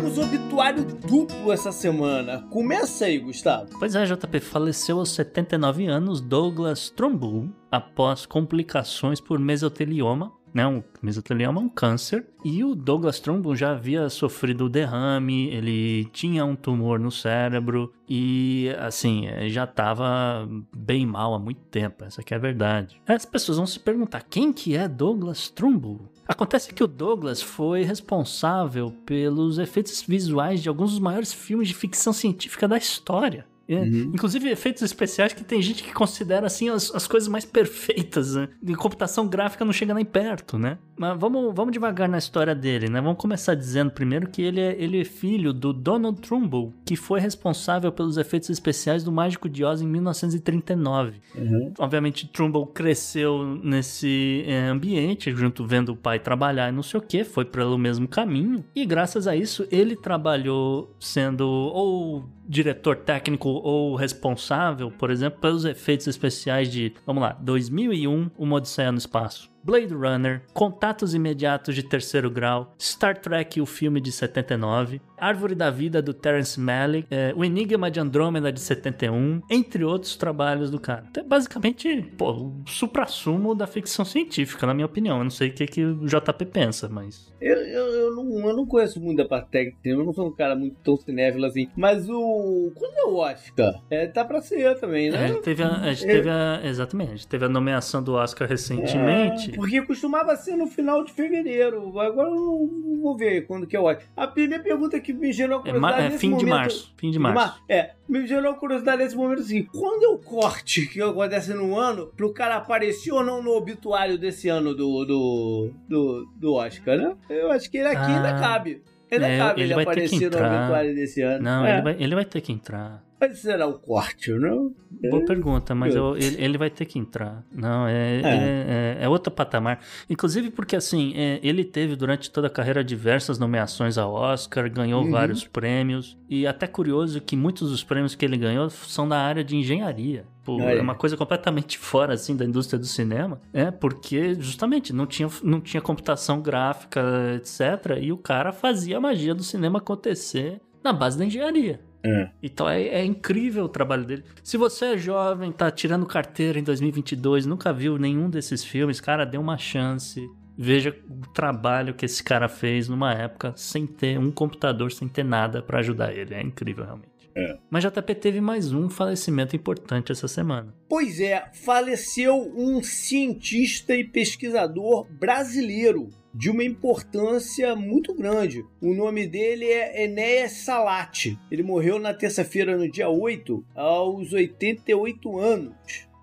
Speaker 2: Tivemos obituário duplo essa semana. Começa aí, Gustavo.
Speaker 3: Pois é, JP faleceu aos 79 anos Douglas Trumbull após complicações por mesotelioma. Né, um mesotelioma é um câncer. E o Douglas Trumbull já havia sofrido derrame, ele tinha um tumor no cérebro e, assim, já estava bem mal há muito tempo. Essa aqui é a verdade. As pessoas vão se perguntar, quem que é Douglas Trumbull? Acontece que o Douglas foi responsável pelos efeitos visuais de alguns dos maiores filmes de ficção científica da história. É. Uhum. Inclusive efeitos especiais que tem gente que considera assim as, as coisas mais perfeitas. Né? De computação gráfica não chega nem perto, né? Mas vamos, vamos devagar na história dele, né? Vamos começar dizendo primeiro que ele é, ele é filho do Donald Trumbull, que foi responsável pelos efeitos especiais do Mágico de Oz em 1939. Uhum. Obviamente, Trumbull cresceu nesse é, ambiente, junto vendo o pai trabalhar e não sei o que, foi pelo mesmo caminho. E graças a isso, ele trabalhou sendo ou diretor técnico ou responsável, por exemplo, pelos efeitos especiais de, vamos lá, 2001, Uma Odisseia no Espaço. Blade Runner, Contatos Imediatos de Terceiro Grau, Star Trek, o filme de 79, Árvore da Vida do Terence Malick, é, O Enigma de Andrômeda de 71, entre outros trabalhos do cara. Então, é basicamente, pô, o supra-sumo da ficção científica, na minha opinião. Eu não sei o que, que o JP pensa, mas...
Speaker 2: Eu, eu, eu, não, eu não conheço muito da parte técnica, eu não sou um cara muito tão cinéfilo assim, mas o... Quando é o Oscar? É, tá pra ser também, né?
Speaker 3: É, a gente teve a, a gente teve a, exatamente, a gente teve a nomeação do Oscar recentemente.
Speaker 2: É, porque costumava ser no final de fevereiro. Agora eu não vou ver quando que é o Oscar. A primeira pergunta que me gerou curiosidade
Speaker 3: é, é fim momento, de março. Fim de março.
Speaker 2: É, me gerou curiosidade nesse momento assim. Quando é o corte que acontece no ano pro cara aparecer ou não no obituário desse ano do, do, do, do Oscar, né? Eu acho que ele aqui ah, ainda cabe. Ainda é, cabe ele, ele aparecer no obituário desse ano.
Speaker 3: Não, é. ele, vai, ele vai ter que entrar.
Speaker 2: Mas será o corte, não?
Speaker 3: Boa pergunta, mas eu, ele, ele, vai ter que entrar. Não, é, é. é, é outro patamar. Inclusive porque, assim, é, ele teve durante toda a carreira diversas nomeações ao Oscar, ganhou uhum. vários prêmios. E até curioso que muitos dos prêmios que ele ganhou são da área de engenharia. Pô, é uma coisa completamente <laughs> fora, assim, da indústria do cinema. É, porque justamente não tinha, não tinha computação gráfica, etc. E o cara fazia a magia do cinema acontecer na base da engenharia. É. Então é, é, incrível o trabalho dele. Se você é jovem, tá tirando carteira em 2022, nunca viu nenhum desses filmes, cara, dê uma chance. Veja o trabalho que esse cara fez numa época sem ter um computador, sem ter nada para ajudar ele. É incrível, realmente. É. Mas JP teve mais um falecimento importante essa semana.
Speaker 2: Pois é, faleceu um cientista e pesquisador brasileiro de uma importância muito grande. O nome dele é Enéas Salati. Ele morreu na terça-feira, no dia 8, aos 88 anos,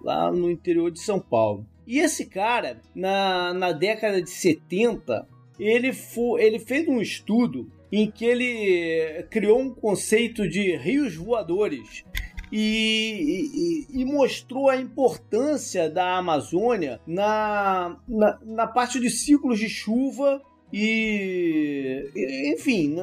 Speaker 2: lá no interior de São Paulo. E esse cara, na, na década de 70, ele, foi, ele fez um estudo em que ele criou um conceito de rios voadores e, e, e, mostrou a importância da Amazônia na, na, na parte de ciclos de chuva e, enfim,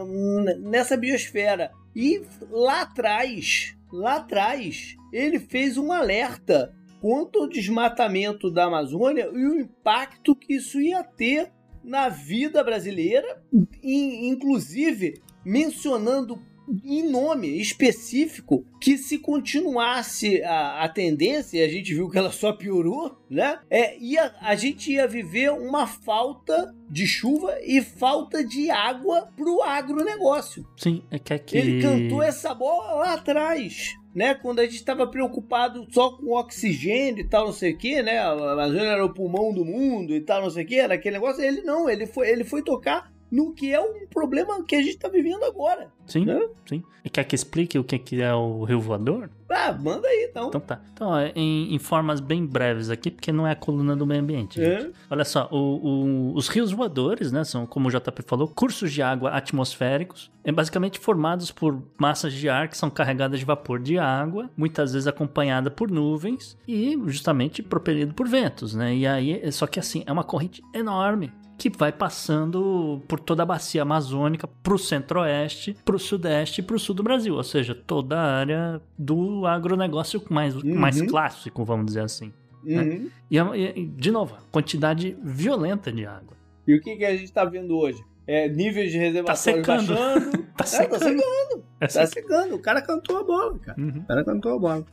Speaker 2: nessa biosfera. E lá atrás, lá atrás, ele fez um alerta quanto ao desmatamento da Amazônia e o impacto que isso ia ter na vida brasileira, inclusive mencionando em nome específico que se continuasse a, a tendência, e a gente viu que ela só piorou, né? É, ia, a gente ia viver uma falta de chuva e falta de água pro agronegócio.
Speaker 3: Sim, é que aqui...
Speaker 2: Ele cantou essa bola lá atrás. Né, quando a gente estava preocupado só com oxigênio e tal, não sei o que, né? A Amazônia era o pulmão do mundo e tal, não sei o que, era aquele negócio. Ele não, ele foi, ele foi tocar no que é um problema que a gente está vivendo agora.
Speaker 3: Sim, né? sim. E quer que explique o que é o rio voador?
Speaker 2: Ah, manda aí então.
Speaker 3: Então tá. Então, ó, em, em, formas bem breves aqui, porque não é a coluna do meio ambiente. É. Olha só, o, o, os rios voadores, né, são, como o JP falou, cursos de água atmosféricos, é basicamente formados por massas de ar que são carregadas de vapor de água, muitas vezes acompanhada por nuvens e justamente propelido por ventos, né? E aí, só que assim, é uma corrente enorme que vai passando por toda a bacia amazônica, para o centro-oeste, para o sudeste e para o sul do Brasil, ou seja, toda a área do agronegócio mais, uhum. mais clássico, vamos dizer assim. Né? Uhum. Né? E, de novo, quantidade violenta de água.
Speaker 2: E o que, que a gente está vendo hoje? é, níveis de reservatórios <laughs>
Speaker 3: Tá secando.
Speaker 2: baixando.
Speaker 3: Tá
Speaker 2: É,
Speaker 3: secando.
Speaker 2: tá secando.
Speaker 3: É
Speaker 2: Tá secando. O cara cantou a bola, cara.
Speaker 3: Uhum.
Speaker 2: O cara cantou a bola.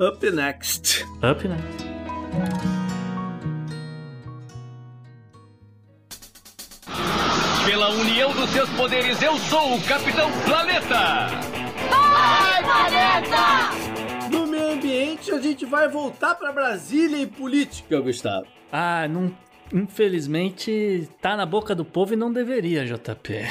Speaker 2: Up next.
Speaker 3: Up, né?
Speaker 10: Pela união dos seus poderes, eu sou o Capitão Planeta!
Speaker 2: No meio ambiente, a gente vai voltar pra Brasília e política, Gustavo.
Speaker 3: Ah, não, infelizmente tá na boca do povo e não deveria, JP.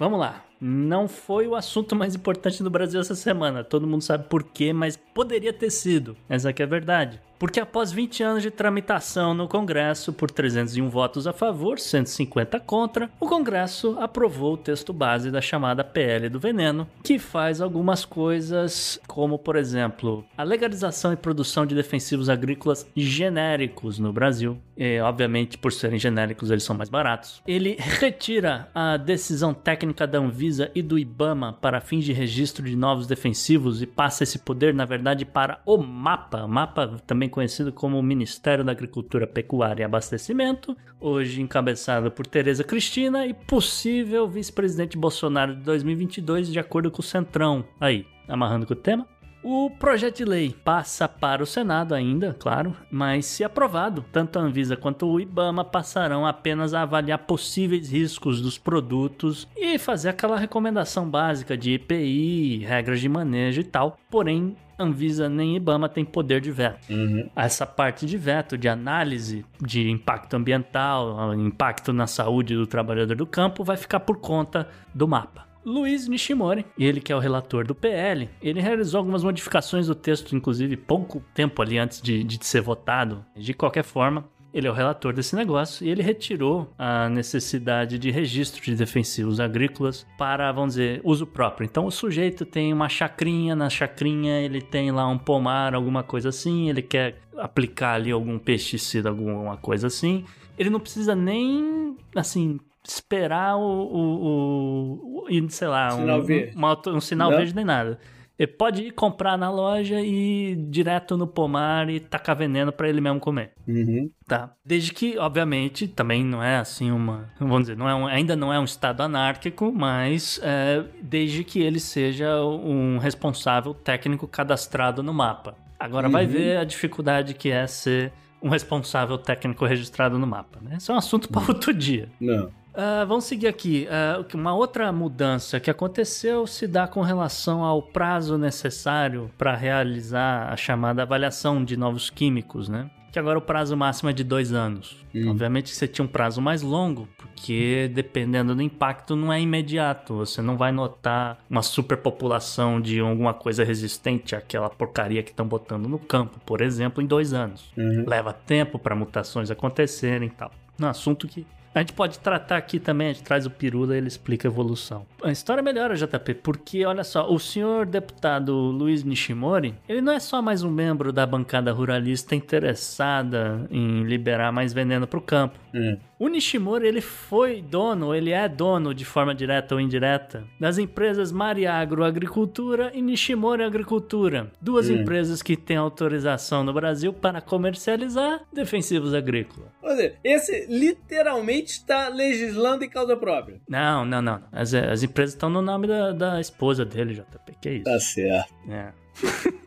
Speaker 3: Vamos lá. Não foi o assunto mais importante do Brasil essa semana. Todo mundo sabe por quê, mas poderia ter sido. Essa aqui é a verdade. Porque após 20 anos de tramitação no Congresso, por 301 votos a favor, 150 contra, o Congresso aprovou o texto base da chamada PL do veneno, que faz algumas coisas como, por exemplo, a legalização e produção de defensivos agrícolas genéricos no Brasil. E, obviamente, por serem genéricos, eles são mais baratos. Ele retira a decisão técnica da Anvisa e do IBAMA para fins de registro de novos defensivos e passa esse poder, na verdade, para o MAPA. MAPA também conhecido como Ministério da Agricultura, Pecuária e Abastecimento, hoje encabeçado por Tereza Cristina e possível vice-presidente Bolsonaro de 2022, de acordo com o Centrão. Aí, amarrando com o tema. O projeto de lei passa para o Senado ainda, claro, mas se aprovado, tanto a Anvisa quanto o IBAMA passarão apenas a avaliar possíveis riscos dos produtos e fazer aquela recomendação básica de EPI, regras de manejo e tal. Porém, Anvisa nem IBAMA tem poder de veto. Essa parte de veto, de análise de impacto ambiental, impacto na saúde do trabalhador do campo, vai ficar por conta do mapa. Luiz Nishimori, ele que é o relator do PL, ele realizou algumas modificações do texto, inclusive pouco tempo ali antes de, de ser votado. De qualquer forma, ele é o relator desse negócio e ele retirou a necessidade de registro de defensivos agrícolas para, vamos dizer, uso próprio. Então o sujeito tem uma chacrinha, na chacrinha ele tem lá um pomar, alguma coisa assim, ele quer aplicar ali algum pesticida, alguma coisa assim. Ele não precisa nem, assim, esperar o, o, o- sei lá,
Speaker 2: Sinal
Speaker 3: um, uma auto- um sinal
Speaker 2: Não?
Speaker 3: verde nem nada. Ele pode ir comprar na loja e ir direto no pomar e tacar veneno para ele mesmo comer.
Speaker 2: Uhum.
Speaker 3: Tá. Desde que, obviamente, também não é assim uma. Vamos dizer, não é um- ainda não é um estado anárquico, mas é, desde que ele seja um responsável técnico cadastrado no mapa. Agora vai
Speaker 2: Uhum.
Speaker 3: ver a dificuldade que é ser um responsável técnico registrado no mapa, né? Isso é um assunto para outro dia.
Speaker 2: Não.
Speaker 3: Ah, vamos seguir aqui. Ah, uma outra mudança que aconteceu se dá com relação ao prazo necessário para realizar a chamada avaliação de novos químicos, né? Que agora o prazo máximo é de dois anos. Obviamente que você tinha um prazo mais longo, porque dependendo do impacto não é imediato. Você não vai notar uma superpopulação de alguma coisa resistente àquela porcaria que estão botando no campo, por exemplo, em dois anos. Leva tempo para mutações acontecerem e tal. Um assunto que a gente pode tratar aqui também, a gente traz o Pirula e ele explica a evolução. A história melhora, JP, porque olha só, o senhor deputado Luiz Nishimori, ele não é só mais um membro da bancada ruralista interessada em liberar mais veneno para o campo. O Nishimori, ele foi dono, ele é dono de forma direta ou indireta das empresas Mariagro Agricultura e Nishimori Agricultura, duas empresas que têm autorização no Brasil para comercializar defensivos agrícolas.
Speaker 2: Esse literalmente está legislando em causa própria.
Speaker 3: Não, não, não. As, as empresas estão no nome da, da esposa dele, JP. Que isso?
Speaker 2: Tá certo.
Speaker 3: É. <laughs>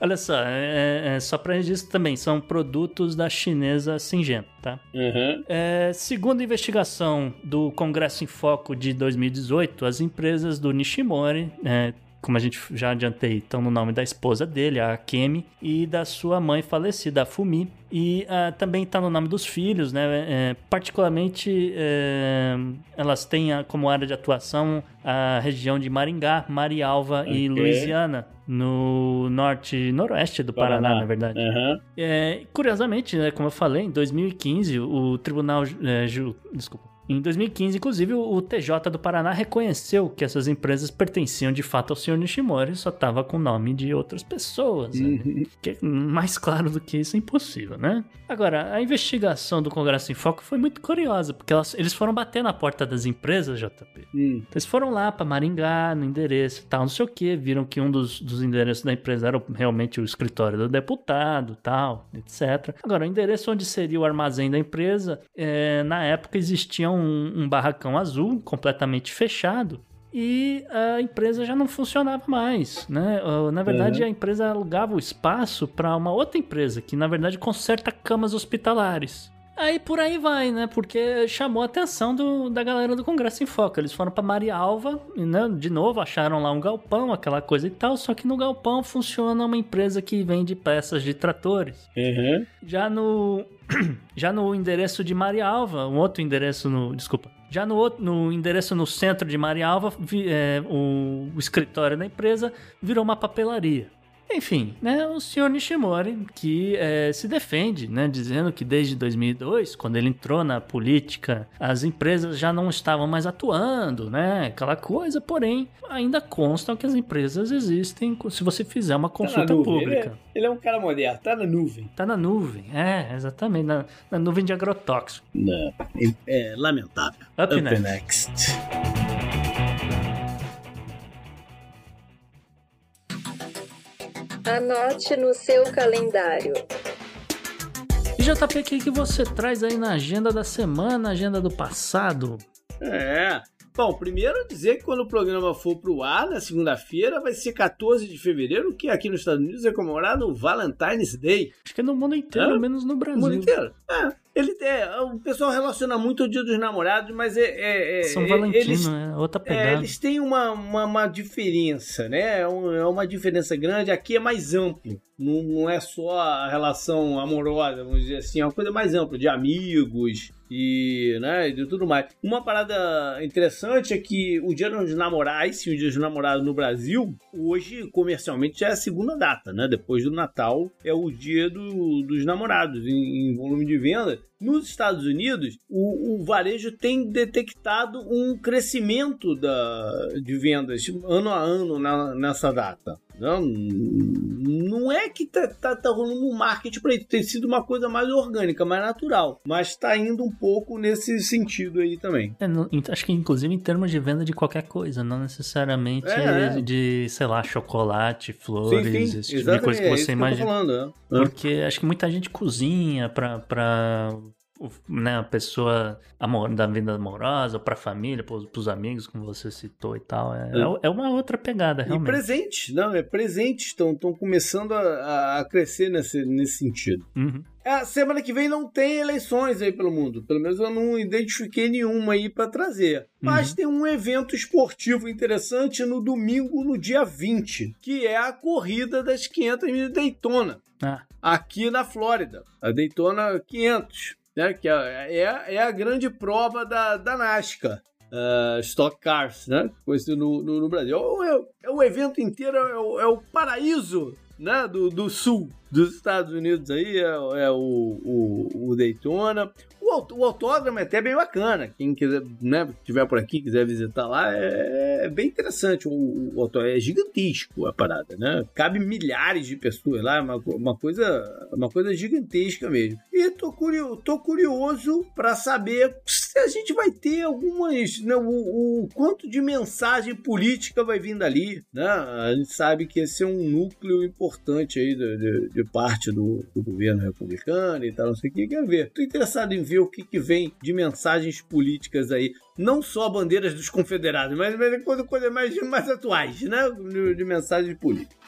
Speaker 3: Olha só, é, é, só para registro também, são produtos da chinesa Syngenta, tá?
Speaker 2: Uhum.
Speaker 3: É, segundo a investigação do Congresso em Foco de 2018, as empresas do Nishimori, é, como a gente já adiantei, estão no nome da esposa dele, a Akemi, e da sua mãe falecida, a Fumi. E ah, também está no nome dos filhos, né? É, particularmente, é, elas têm a- como área de atuação a região de Maringá, Marialva e
Speaker 2: Ok.
Speaker 3: Louisiana, no norte, noroeste do Paraná,
Speaker 2: Paraná.
Speaker 3: na verdade.
Speaker 2: Uhum.
Speaker 3: É, curiosamente, né, como eu falei, em 2015, o Tribunal. é, Ju- desculpa. Em 2015, inclusive, o TJ do Paraná reconheceu que essas empresas pertenciam de fato ao senhor Nishimori, só estava com o nome de outras pessoas. né? Que mais claro do que isso é impossível, né? Agora, a investigação do Congresso em Foco foi muito curiosa, porque elas- eles foram bater na porta das empresas, JP.
Speaker 2: Hum.
Speaker 3: Então, Eles foram lá para Maringá, no endereço e tal, não sei o que, viram que um dos, dos endereços da empresa era realmente o escritório do deputado tal, etc. Agora, o endereço onde seria o armazém da empresa, é, na época existia um, barracão azul completamente fechado e a empresa já não funcionava mais, né? Uh, Na verdade,
Speaker 2: Uhum.
Speaker 3: a empresa alugava o espaço para uma outra empresa que, na verdade, conserta camas hospitalares. Aí por aí vai, né? Porque chamou a atenção do- da galera do Congresso em Foco. Eles foram para Marialva, e, né? de novo acharam lá um galpão, aquela coisa e tal. Só que no galpão funciona uma empresa que vende peças de tratores.
Speaker 2: Uhum.
Speaker 3: Já no <clears throat> já no endereço de Marialva, um outro endereço no, desculpa. Já no, outro- no endereço no centro de Marialva, vi- é, o, o escritório da empresa virou uma papelaria. Enfim, né, o senhor Nishimori, que é, se defende, né, dizendo que desde 2002, quando ele entrou na política, as empresas já não estavam mais atuando, né, aquela coisa, porém, ainda constam que as empresas existem se você fizer uma
Speaker 2: Tá
Speaker 3: consulta.
Speaker 2: Ele
Speaker 3: pública.
Speaker 2: é, ele é um cara moderno, tá na nuvem.
Speaker 3: Tá na nuvem, é, exatamente, na, na nuvem de agrotóxico.
Speaker 2: Não, é lamentável.
Speaker 3: Up, next.
Speaker 2: next.
Speaker 11: Anote no seu calendário.
Speaker 3: E JP, o que, que você traz aí na agenda da semana, agenda do passado?
Speaker 2: É. Bom, primeiro dizer que quando o programa for pro ar, na segunda-feira, vai ser 14 de fevereiro, que aqui nos Estados Unidos é comemorado o Valentine's Day.
Speaker 3: Acho que é no mundo inteiro,
Speaker 2: É?
Speaker 3: menos no Brasil.
Speaker 2: O mundo inteiro. É. Ele é, o pessoal relaciona muito o Dia dos Namorados, mas é. é- é-
Speaker 3: São
Speaker 2: é-
Speaker 3: Valentino,
Speaker 2: eles,
Speaker 3: é outra
Speaker 2: é,
Speaker 3: pegada.
Speaker 2: eles têm uma, uma, uma diferença, né? É um- é uma diferença grande. Aqui é mais amplo. Não, não é só a relação amorosa, vamos dizer assim, é uma coisa mais ampla, de amigos e, né, e de tudo mais. Uma parada interessante é que o Dia dos Namorados, sim, o Dia dos Namorados no Brasil, hoje comercialmente é a segunda data, né? Depois do Natal é o Dia do- dos Namorados em, em volume de venda. Nos Estados Unidos, o, o varejo tem detectado um crescimento da, de vendas ano a ano na- nessa data. Não, não é que tá, tá, tá rolando um marketing para isso, tem sido uma coisa mais orgânica, mais natural, mas tá indo um pouco nesse sentido aí também.
Speaker 3: É, no- acho que inclusive em termos de venda de qualquer coisa, não necessariamente
Speaker 2: É, é.
Speaker 3: de, sei lá, chocolate, flores,
Speaker 2: sim, sim,
Speaker 3: esse tipo de coisa que
Speaker 2: é
Speaker 3: você
Speaker 2: tô
Speaker 3: imagina.
Speaker 2: falando, né?
Speaker 3: Porque acho que muita gente cozinha pra, pra né, a pessoa amor, da vida amorosa, pra família, pros, pros amigos, como você citou e tal. É,
Speaker 2: É.
Speaker 3: é uma outra pegada,
Speaker 2: E
Speaker 3: realmente.
Speaker 2: presentes, não, é presentes, estão começando a, a crescer nesse, nesse sentido.
Speaker 3: Uhum.
Speaker 2: A semana que vem não tem eleições aí pelo mundo. Pelo menos eu não identifiquei nenhuma aí para trazer. Mas
Speaker 3: Uhum.
Speaker 2: tem um evento esportivo interessante no domingo, no dia 20, que é a corrida das 500 milhas de Daytona,
Speaker 3: Ah,
Speaker 2: aqui na Flórida. A Daytona 500, né? Que é, é, é a grande prova da, da NASCAR. ah, Stock Cars, né? Conhecido no, no, no Brasil. É, o- é o evento inteiro, é o, é o paraíso né, do, do sul dos Estados Unidos aí, é, é o, o, o Daytona. O, aut- o autódromo é até bem bacana. Quem quiser, né, tiver por aqui, quiser visitar lá, é, é bem interessante. O, o autódromo é gigantesco a parada, né? Cabe milhares de pessoas lá, é uma, uma coisa, uma coisa gigantesca mesmo. E tô curioso, tô curioso para saber se a gente vai ter algumas, né, o, o quanto de mensagem política vai vir dali, né? A gente sabe que esse é um núcleo importante aí de, de- de parte do, do governo republicano e tal, não sei o que, quer ver. Tô interessado em ver o que, que vem de mensagens políticas aí. Não só bandeiras dos confederados, mas, mas coisa, coisa mais, mais atuais, né? De, de mensagens políticas.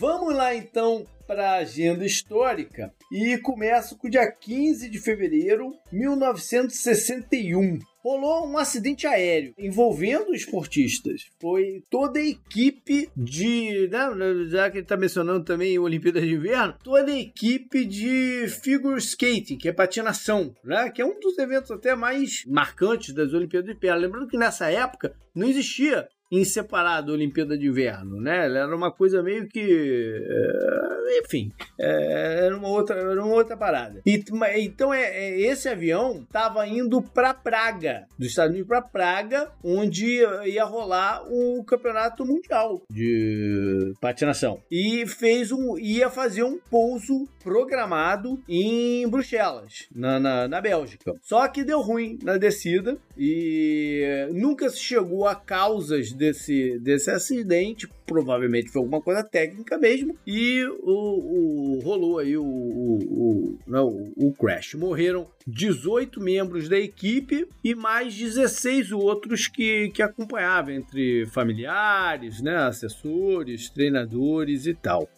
Speaker 2: Vamos lá então para a agenda histórica e começo com o dia 15 de fevereiro de 1961. Rolou um acidente aéreo envolvendo esportistas. Foi toda a equipe de. Né, já que ele está mencionando também a Olimpíada de Inverno, toda a equipe de figure skating, que é patinação, né, que é um dos eventos até mais marcantes das Olimpíadas de Inverno. Lembrando que nessa época não existia em separado Olimpíada de Inverno, né? Era uma coisa meio que. é, enfim, é, era, uma outra, era uma outra parada. E, então, é, é, esse avião estava indo para Praga, dos Estados Unidos para Praga, onde ia rolar o campeonato mundial de patinação. E fez um, ia fazer um pouso programado em Bruxelas, na, na, na Bélgica. Só que deu ruim na descida e nunca se chegou a causas desse, desse acidente. Provavelmente foi alguma coisa técnica mesmo. E o, o rolou aí o, o, o, não, o crash. Morreram 18 membros da equipe e mais 16 outros que, que acompanhavam, entre familiares, né, assessores, treinadores e tal.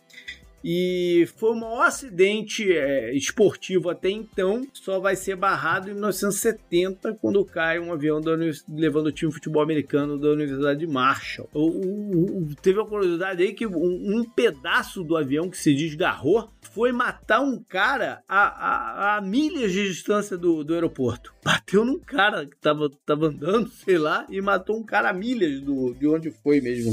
Speaker 2: E foi o maior acidente é, esportivo até então, só vai ser barrado em 1970, quando cai um avião levando o time de futebol americano da Universidade de Marshall. O, o, o, teve a curiosidade aí que um, um, pedaço do avião que se desgarrou foi matar um cara a, a, a milhas de distância do, do aeroporto. Bateu num cara que tava, tava andando, sei lá, e matou um cara a milhas do, de onde foi mesmo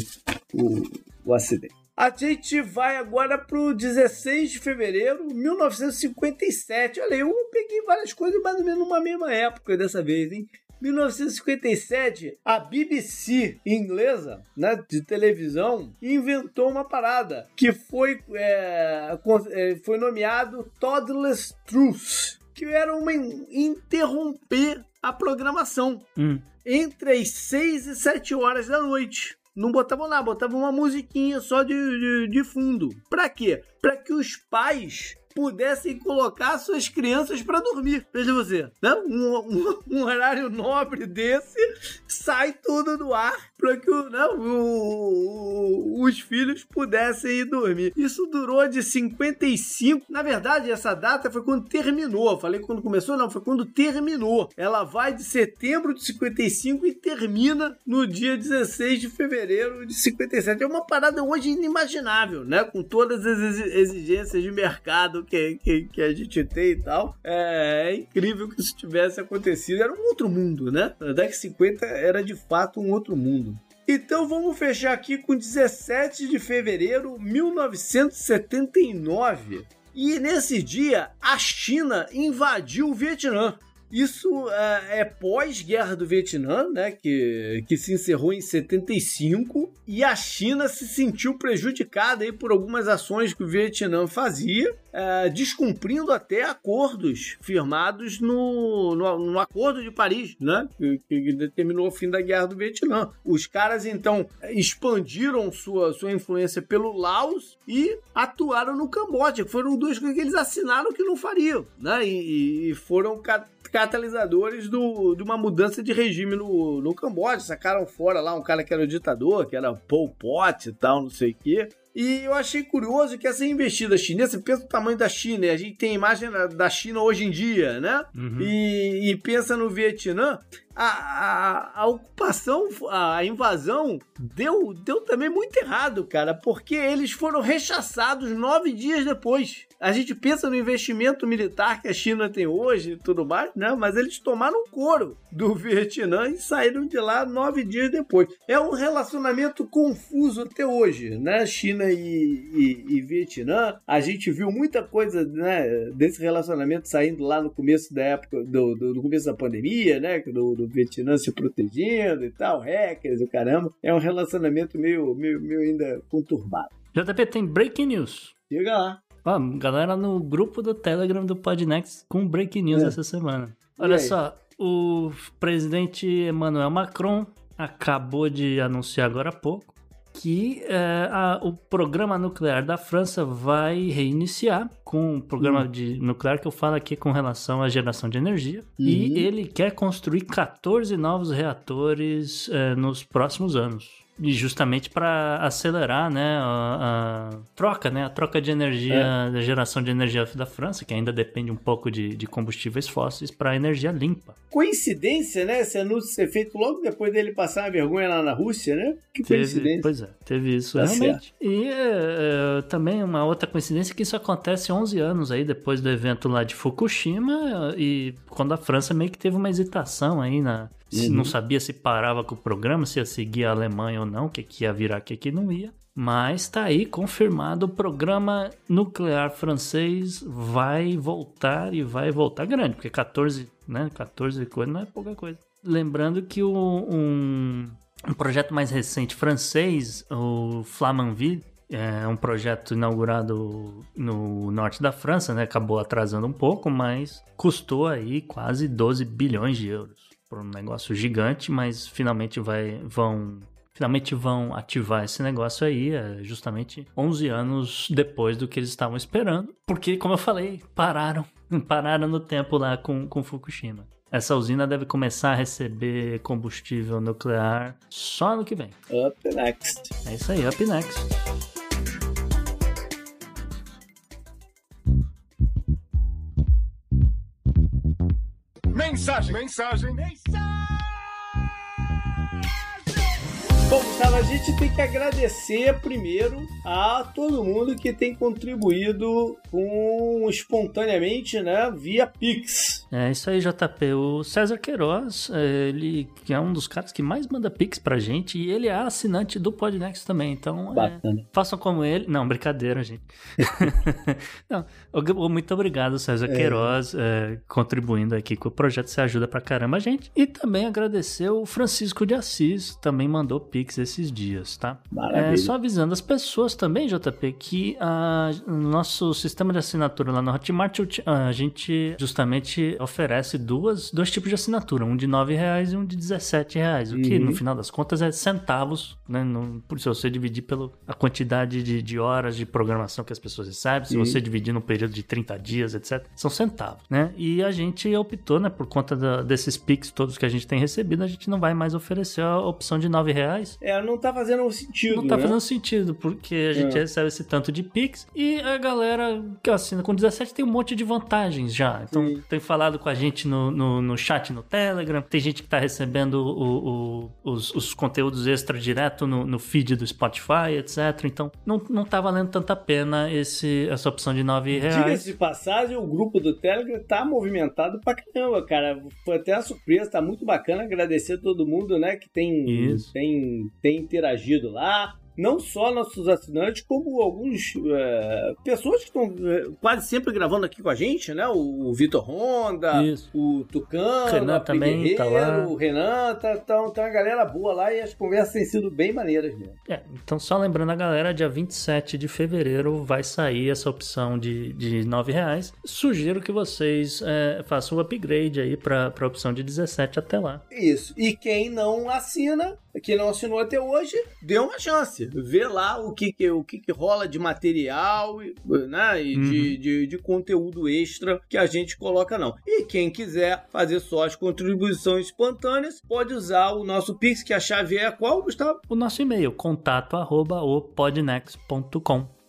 Speaker 2: o, o acidente. A gente vai agora pro 16 de fevereiro de 1957. Olha, eu peguei várias coisas mais ou menos numa mesma época dessa vez, hein? 1957, a BBC inglesa, né, de televisão, inventou uma parada que foi, é, é foi nomeado Toddless Truth, que era uma interromper a programação
Speaker 3: hum.
Speaker 2: entre as 6 e 7 horas da noite. Não botavam nada, botavam uma musiquinha só de, de, de fundo. Pra quê? Pra que os pais pudessem colocar suas crianças para dormir. Veja você, né? Um, um, um, horário nobre desse sai tudo do ar para que né, o, os filhos pudessem ir dormir. Isso durou de 55. Na verdade, essa data foi quando terminou. Falei quando começou, não, foi quando terminou. Ela vai de setembro de 55 e termina no dia 16 de fevereiro de 57. É uma parada hoje inimaginável, né? Com todas as exigências de mercado que, que, que a gente tem e tal. É, é, incrível que isso tivesse acontecido. Era um outro mundo, né? Na década de 50 era de fato um outro mundo. Então vamos fechar aqui com 17 de fevereiro de 1979. E nesse dia, a China invadiu o Vietnã. Isso é, é pós-guerra do Vietnã, né, que, que se encerrou em 75, e a China se sentiu prejudicada aí por algumas ações que o Vietnã fazia, é, descumprindo até acordos firmados no, no, no, Acordo de Paris, né, que, que, determinou o fim da guerra do Vietnã. Os caras então expandiram sua, sua influência pelo Laos e atuaram no Camboja, que foram duas coisas que eles assinaram que não fariam, né, e, e foram catalisadores do, de uma mudança de regime no, no Camboja. Sacaram fora lá um cara que era o ditador, que era Pol Pot e tal, não sei o quê. E eu achei curioso que essa investida chinesa, pensa no tamanho da China, e a gente tem imagem da China hoje em dia, né? Uhum. E, e pensa no Vietnã, a, a, a, ocupação, a invasão deu, deu também muito errado, cara, porque eles foram rechaçados nove dias depois. A gente pensa no investimento militar que a China tem hoje e tudo mais, né? Mas eles tomaram couro do Vietnã e saíram de lá nove dias depois. É um relacionamento confuso até hoje, né? China e, e, e Vietnã. A gente viu muita coisa né, desse relacionamento saindo lá no começo da época, do, do, do começo da pandemia, né? Do, do Vietnã se protegendo e tal, hackers e caramba. É um relacionamento meio, meio, meio ainda conturbado.
Speaker 3: JP tem breaking news.
Speaker 2: Diga lá.
Speaker 3: Ó, galera no grupo do Telegram do Podnext com breaking news é. essa semana. Olha só, o presidente Emmanuel Macron acabou de anunciar agora há pouco que é, a, o programa nuclear da França vai reiniciar com o programa hum. de nuclear que eu falo aqui com relação à geração de energia. Uhum. E ele quer construir 14 novos reatores é, nos próximos anos. E justamente para acelerar né, a, a, troca, né, a troca de energia, é. da geração de energia da França, que ainda depende um pouco de, de combustíveis fósseis, para energia limpa.
Speaker 2: Coincidência, né? Esse anúncio ser feito logo depois dele passar a vergonha lá na Rússia, né? Que
Speaker 3: teve,
Speaker 2: coincidência.
Speaker 3: Pois é, teve isso tá realmente. Certo. E é, é, também uma outra coincidência é que isso acontece 11 anos aí depois do evento lá de Fukushima e quando a França meio que teve uma hesitação aí na, Uhum. Não sabia se parava com o programa, se ia seguir a Alemanha ou não, o que, que ia virar, o que, que não ia. Mas está aí confirmado o programa nuclear francês vai voltar e vai voltar grande, porque 14, né, 14 coisas não é pouca coisa. Lembrando que o, um, um projeto mais recente francês, o Flamanville, é um projeto inaugurado no norte da França, né? Acabou atrasando um pouco, mas custou aí quase 12 bilhões de euros por um negócio gigante, mas finalmente vai, vão finalmente vão ativar esse negócio aí, é, justamente 11 anos depois do que eles estavam esperando, porque, como eu falei, pararam, <laughs> pararam no tempo lá com, com Fukushima. Essa usina deve começar a receber combustível nuclear só no que vem.
Speaker 2: Up next.
Speaker 3: É isso aí, up next.
Speaker 12: Mensagem, mensagem,
Speaker 2: Bom, Gustavo, a gente tem que agradecer primeiro a todo mundo que tem contribuído com espontaneamente, né, via Pix.
Speaker 3: É isso aí, JP. O César Queiroz, é, ele que é um dos caras que mais manda Pix pra gente e ele é assinante do Podnext também. Então, é, façam como ele. Não, brincadeira, gente. <laughs> Não, muito obrigado, César
Speaker 2: É.
Speaker 3: Queiroz, é, contribuindo aqui com o projeto. Você ajuda pra caramba a gente. E também agradecer o Francisco de Assis, também mandou Pix esses dias, tá?
Speaker 2: Maravilha.
Speaker 3: É, só avisando as pessoas também, JP, que a, nosso sistema de assinatura lá no Hotmart, a gente justamente oferece duas, dois tipos de assinatura, um de 9 reais e um de 17 reais, o que
Speaker 2: Uhum.
Speaker 3: no final das contas é centavos, né? Por se você dividir pela a quantidade de, de horas de programação que as pessoas recebem, se
Speaker 2: Uhum.
Speaker 3: você dividir num período de 30 dias, etc., são centavos, né? E a gente optou, né, por conta da- desses Pix todos que a gente tem recebido, a gente não vai mais oferecer a opção de 9 reais,
Speaker 2: É, não tá fazendo sentido,
Speaker 3: não tá
Speaker 2: né?
Speaker 3: fazendo sentido, porque a gente
Speaker 2: É.
Speaker 3: recebe esse tanto de Pix e a galera que assina com 17 tem um monte de vantagens já. Então, tem falado com a gente no, no, no chat no Telegram, tem gente que tá recebendo o- o- os, os conteúdos extra direto no, no feed do Spotify, etc. Então, não, não tá valendo tanta pena esse, essa opção de 9 reais.
Speaker 2: Diga-se de passagem, o grupo do Telegram tá movimentado pra caramba, cara. Foi até uma surpresa, tá muito bacana. Agradecer a todo mundo, né, que tem,
Speaker 3: Isso.
Speaker 2: tem, tem interagido lá. Não só nossos assinantes, como alguns é, pessoas que estão é, quase sempre gravando aqui com a gente, né? O, o Vitor Honda,
Speaker 3: Isso.
Speaker 2: o Tucano,
Speaker 3: Renan
Speaker 2: a
Speaker 3: também tá lá.
Speaker 2: O Renan, tá, tá, tá uma galera boa lá e as conversas têm sido bem maneiras mesmo.
Speaker 3: É, então só lembrando a galera, dia 27 de fevereiro vai sair essa opção de, de 9 reais. Sugiro que vocês é, façam o upgrade aí para a opção de 17 até lá.
Speaker 2: Isso. E quem não assina, quem não assinou até hoje, dê uma chance. Vê lá o que, que- o que, que rola de material e, né, e de, de, de conteúdo extra que a gente coloca, não. E quem quiser fazer só as contribuições espontâneas, pode usar o nosso Pix, que a chave é qual, Gustavo?
Speaker 3: O nosso e-mail, contato arroba.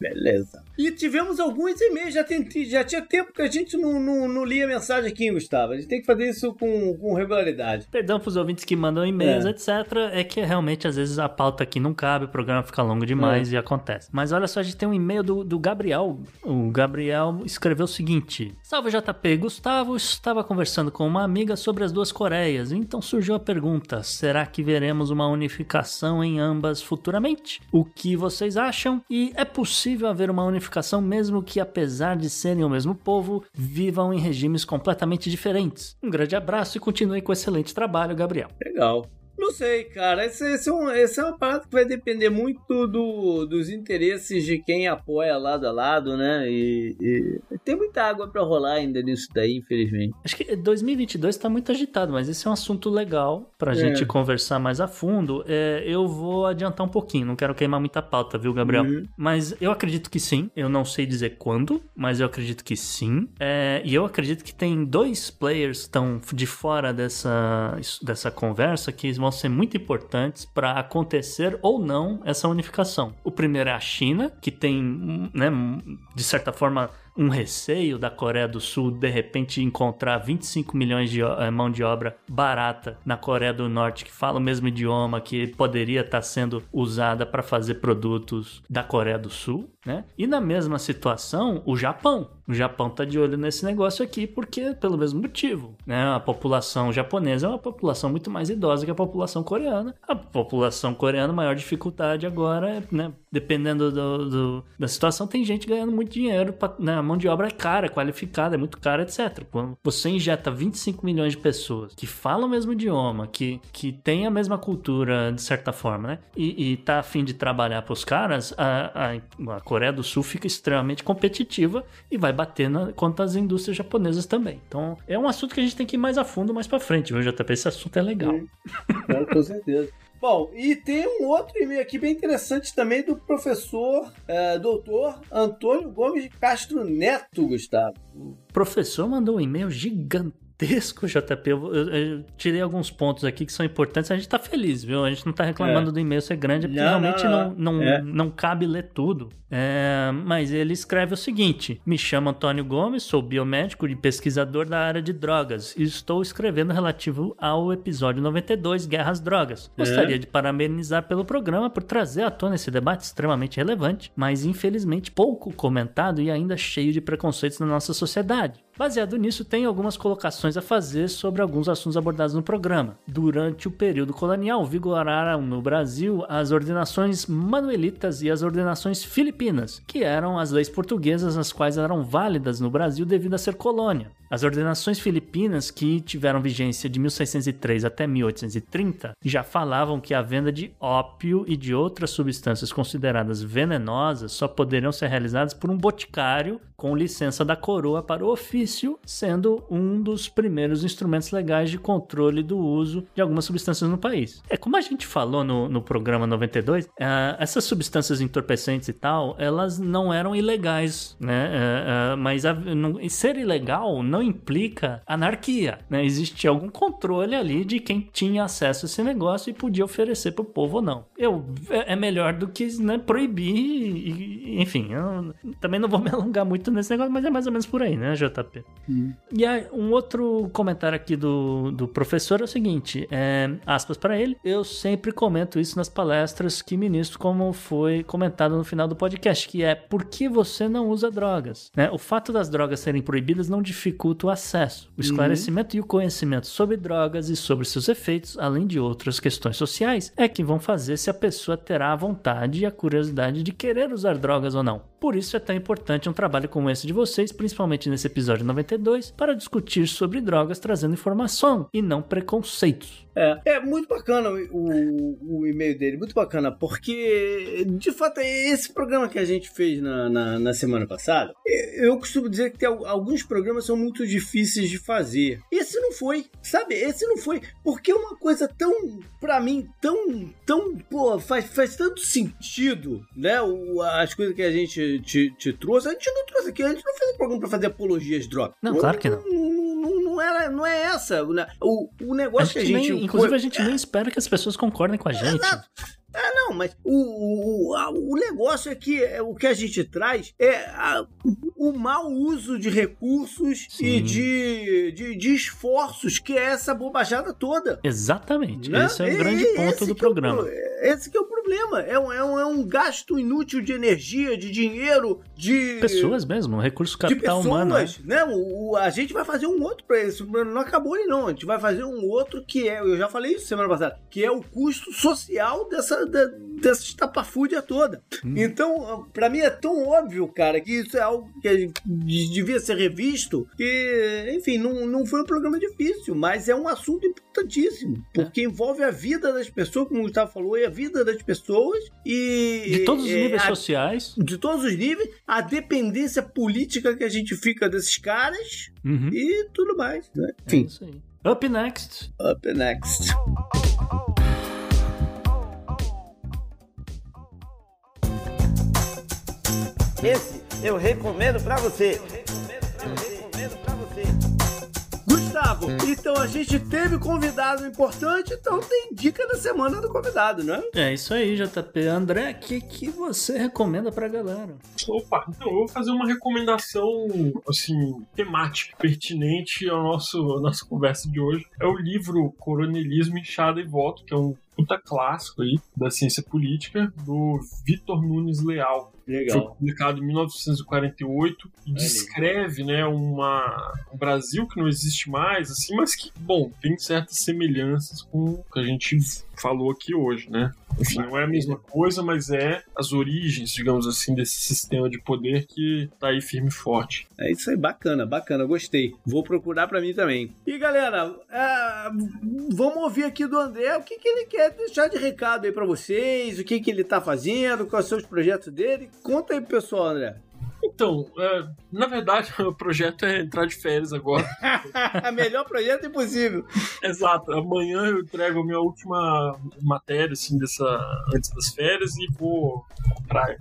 Speaker 2: Beleza. E tivemos alguns e-mails, já, tem, já tinha tempo que a gente não, não, não lia mensagem aqui, Gustavo. A gente tem que fazer isso com, com regularidade.
Speaker 3: Perdão pros ouvintes que mandam e-mails,
Speaker 2: É.
Speaker 3: etc. É que realmente às vezes a pauta aqui não cabe, o programa fica longo demais
Speaker 2: É.
Speaker 3: e acontece. Mas olha só, a gente tem um e-mail do, do Gabriel. O Gabriel escreveu o seguinte: Salve JP, Gustavo estava conversando com uma amiga sobre as duas Coreias, então surgiu a pergunta: será que veremos uma unificação em ambas futuramente? O que vocês acham? E é possível haver uma unificação mesmo que, apesar de serem o mesmo povo, vivam em regimes completamente diferentes? Um grande abraço e continue com o excelente trabalho, Gabriel.
Speaker 2: Legal. Não sei, cara. Esse, esse é um, esse é uma parada que vai depender muito do, dos interesses de quem apoia lado a lado, né? E, e tem muita água pra rolar ainda nisso daí, infelizmente.
Speaker 3: Acho que 2022 tá muito agitado, mas esse é um assunto legal pra
Speaker 2: É.
Speaker 3: gente conversar mais a fundo. É, eu vou adiantar um pouquinho, não quero queimar muita pauta, viu, Gabriel?
Speaker 2: Uhum.
Speaker 3: Mas eu acredito que sim. Eu não sei dizer quando, mas eu acredito que sim. É, e eu acredito que tem dois players que estão de fora dessa, dessa conversa que vão ser muito importantes para acontecer ou não essa unificação. O primeiro é a China, que tem, né, de certa forma, um receio da Coreia do Sul de repente encontrar 25 milhões de eh, mão de obra barata na Coreia do Norte que fala o mesmo idioma que poderia estar sendo usada para fazer produtos da Coreia do Sul, né? E na mesma situação, o Japão. O Japão tá de olho nesse negócio aqui porque pelo mesmo motivo, né? A população japonesa é uma população muito mais idosa que a população coreana. A população coreana, maior dificuldade agora é, né? Dependendo do, do- da situação, tem gente ganhando muito dinheiro, pra, né? Mão de obra é cara, é qualificada, é muito cara, etc. Quando você injeta 25 milhões de pessoas que falam o mesmo idioma, que, que têm a mesma cultura, de certa forma, né? E, e tá afim de trabalhar pros caras, a, a, a Coreia do Sul fica extremamente competitiva e vai bater na, contra as indústrias japonesas também. Então, é um assunto que a gente tem que ir mais a fundo mais pra frente, viu, JP? Esse assunto é legal.
Speaker 2: Claro, com certeza. Bom, e tem um outro e-mail aqui bem interessante também do professor é, doutor Antônio Gomes de Castro Neto, Gustavo.
Speaker 3: O professor mandou um e-mail gigantesco gigantesco, JP. Eu, eu, eu, tirei alguns pontos aqui que são importantes. A gente tá feliz, viu? A gente não tá reclamando é. do e-mail ser grande, porque não, realmente não, não, não, é. não, cabe ler tudo. É, mas ele escreve o seguinte: Me chamo Antônio Gomes, sou biomédico e pesquisador da área de drogas e estou escrevendo relativo ao episódio 92, Guerras Drogas. É. Gostaria de parabenizar pelo programa por trazer à tona esse debate extremamente relevante, mas infelizmente pouco comentado e ainda cheio de preconceitos na nossa sociedade. Baseado nisso, tem algumas colocações a fazer sobre alguns assuntos abordados no programa. Durante o período colonial, vigoraram no Brasil as ordenações manuelitas e as ordenações filipinas, que eram as leis portuguesas as quais eram válidas no Brasil devido a ser colônia. As ordenações filipinas, que tiveram vigência de 1603 até 1830, já falavam que a venda de ópio e de outras substâncias consideradas venenosas só poderiam ser realizadas por um boticário com licença da coroa para o ofício, sendo um dos primeiros instrumentos legais de controle do uso de algumas substâncias no país. É como a gente falou no, no programa 92, uh, eh, essas substâncias entorpecentes e tal, elas não eram ilegais, né? Uh, uh, mas a, não, ser ilegal não implica anarquia, né? Existe algum controle ali de quem tinha acesso a esse negócio e podia oferecer para o povo ou não. Eu, é, é melhor do que né, proibir, e, enfim, eu também não vou me <laughs> alongar muito nesse negócio, mas é mais ou menos por aí, né, JP? Hum. E aí, um outro comentário aqui do, do professor é o seguinte, é, aspas para ele, eu sempre comento isso nas palestras que ministro, como foi comentado no final do podcast, que é por que você não usa drogas? Né? O fato das drogas serem proibidas não dificulta dificulta o acesso, o esclarecimento uhum. e o conhecimento sobre drogas e sobre seus efeitos, além de outras questões sociais, é que vão fazer se a pessoa terá a vontade e a curiosidade de querer usar drogas ou não. Por isso é tão importante um trabalho como esse de vocês, principalmente nesse episódio 92, para discutir sobre drogas trazendo informação e não preconceitos.
Speaker 2: É, é muito bacana o, o e-mail dele, muito bacana, porque de fato é esse programa que a gente fez na, na, na semana passada. Eu costumo dizer que tem, alguns programas são muito difíceis de fazer. Esse não foi, sabe? Esse não foi, porque é uma coisa tão, para mim, tão, tão, pô, faz, faz tanto sentido, né? O, as coisas que a gente te, te, trouxe, a gente não trouxe aqui, a gente não fez um programa pra fazer apologia às drogas.
Speaker 3: Não, claro que não.
Speaker 2: Não, não, não, era, não é essa. O, o negócio a que a gente.
Speaker 3: Nem, inclusive, a gente nem espera que as pessoas concordem com a gente. Exato.
Speaker 2: É, não, mas o, o, o negócio é que é, o que a gente traz é a, o mau uso de recursos Sim. e de, de, de, esforços, que é essa bobajada toda.
Speaker 3: Exatamente. Né? Esse é o grande ponto do programa.
Speaker 2: É, esse que é o problema. É um, é, um, é um gasto inútil de energia, de dinheiro, de.
Speaker 3: Pessoas mesmo, recurso capital pessoas, humano.
Speaker 2: Né? O, o, a gente vai fazer um outro para isso. Não acabou aí, não. A gente vai fazer um outro que é, eu já falei isso semana passada, que é o custo social dessa dessa, dessa estapafúrdia toda. Hum. Então, para mim é tão óbvio, cara, que isso é algo que devia ser revisto, que, enfim, não, não foi um programa difícil, mas é um assunto importantíssimo, porque é. envolve a vida das pessoas, como o Gustavo falou, e a vida das pessoas e...
Speaker 3: De todos os é, níveis a, sociais.
Speaker 2: De todos os níveis, a dependência política que a gente fica desses caras uhum. e tudo mais, né?
Speaker 3: Enfim. É isso aí. Up next.
Speaker 2: Up next.
Speaker 12: Esse eu recomendo para você.
Speaker 2: Gustavo, então a gente teve convidado importante, então tem dica da semana do convidado, né?
Speaker 3: É isso aí, JP. André, o que, que você recomenda pra galera?
Speaker 4: Opa, então eu vou fazer uma recomendação, assim, temática, pertinente ao nosso, à nossa conversa de hoje. É o livro Coronelismo, Inchada e Voto, que é um puta clássico aí da ciência política, do Vitor Nunes Leal. Legal. Foi publicado em 1948 e descreve, né, uma, um Brasil que não existe mais, assim, mas que, bom, tem certas semelhanças com o que a gente falou aqui hoje, né? Enfim, não é a mesma coisa, mas é as origens, digamos assim, desse sistema de poder que tá aí firme e forte.
Speaker 2: É isso aí, bacana, bacana, gostei. Vou procurar para mim também. E galera, é, vamos ouvir aqui do André o que, que ele quer deixar de recado aí para vocês, o que, que ele tá fazendo, quais são os projetos dele. Conta aí pro pessoal, André.
Speaker 4: Então, é, na verdade, <laughs> o projeto é entrar de férias agora. <laughs>
Speaker 2: Melhor projeto impossível.
Speaker 4: Exato. Amanhã eu entrego a minha última matéria, assim, dessa, antes das férias e vou pra praia.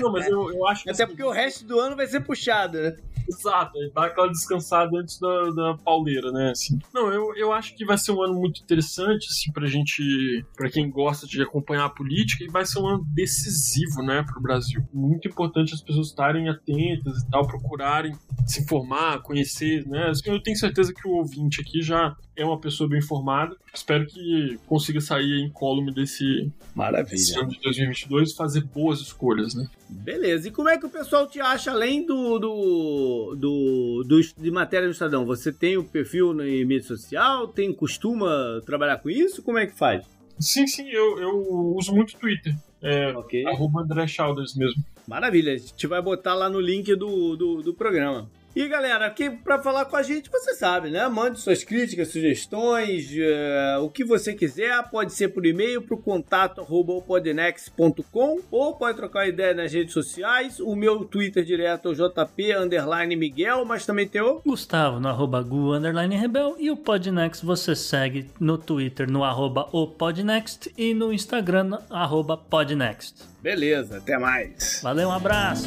Speaker 4: Não, mas eu, eu acho que.
Speaker 2: Até porque o resto do ano vai ser puxado, né?
Speaker 4: Exato, dá aquela descansada antes da, da pauleira, né? Assim. Não, eu, eu acho que vai ser um ano muito interessante, assim, pra gente, pra quem gosta de acompanhar a política, e vai ser um ano decisivo, né, pro Brasil. Muito importante as pessoas estarem atentas e tal, procurarem se informar, conhecer, né? Assim, eu tenho certeza que o ouvinte aqui já é uma pessoa bem informada. Espero que consiga sair incólume desse,
Speaker 2: Maravilha.
Speaker 4: desse ano de 2022 e fazer boas escolhas, né?
Speaker 2: Beleza. E como é que o pessoal te acha além do, do, do, do de matéria no Estadão? Você tem o perfil na mídia social? Tem costuma trabalhar com isso? Como é que faz?
Speaker 4: Sim, sim, eu, eu uso muito Twitter. É,
Speaker 2: Ok.
Speaker 4: arroba André Chalders mesmo.
Speaker 2: Maravilha. A gente vai botar lá no link do, do, do programa. E galera, aqui para falar com a gente, você sabe, né? Mande suas críticas, sugestões, eh, o que você quiser. Pode ser por e-mail para o contato ou pode trocar ideia nas redes sociais. O meu Twitter direto é o JP underline Miguel, mas também tem o
Speaker 3: Gustavo no arroba Gu underline Rebel e o Podnext você segue no Twitter no arroba o Podnext e no Instagram no arroba Podnext.
Speaker 2: Beleza, até mais.
Speaker 3: Valeu, um abraço!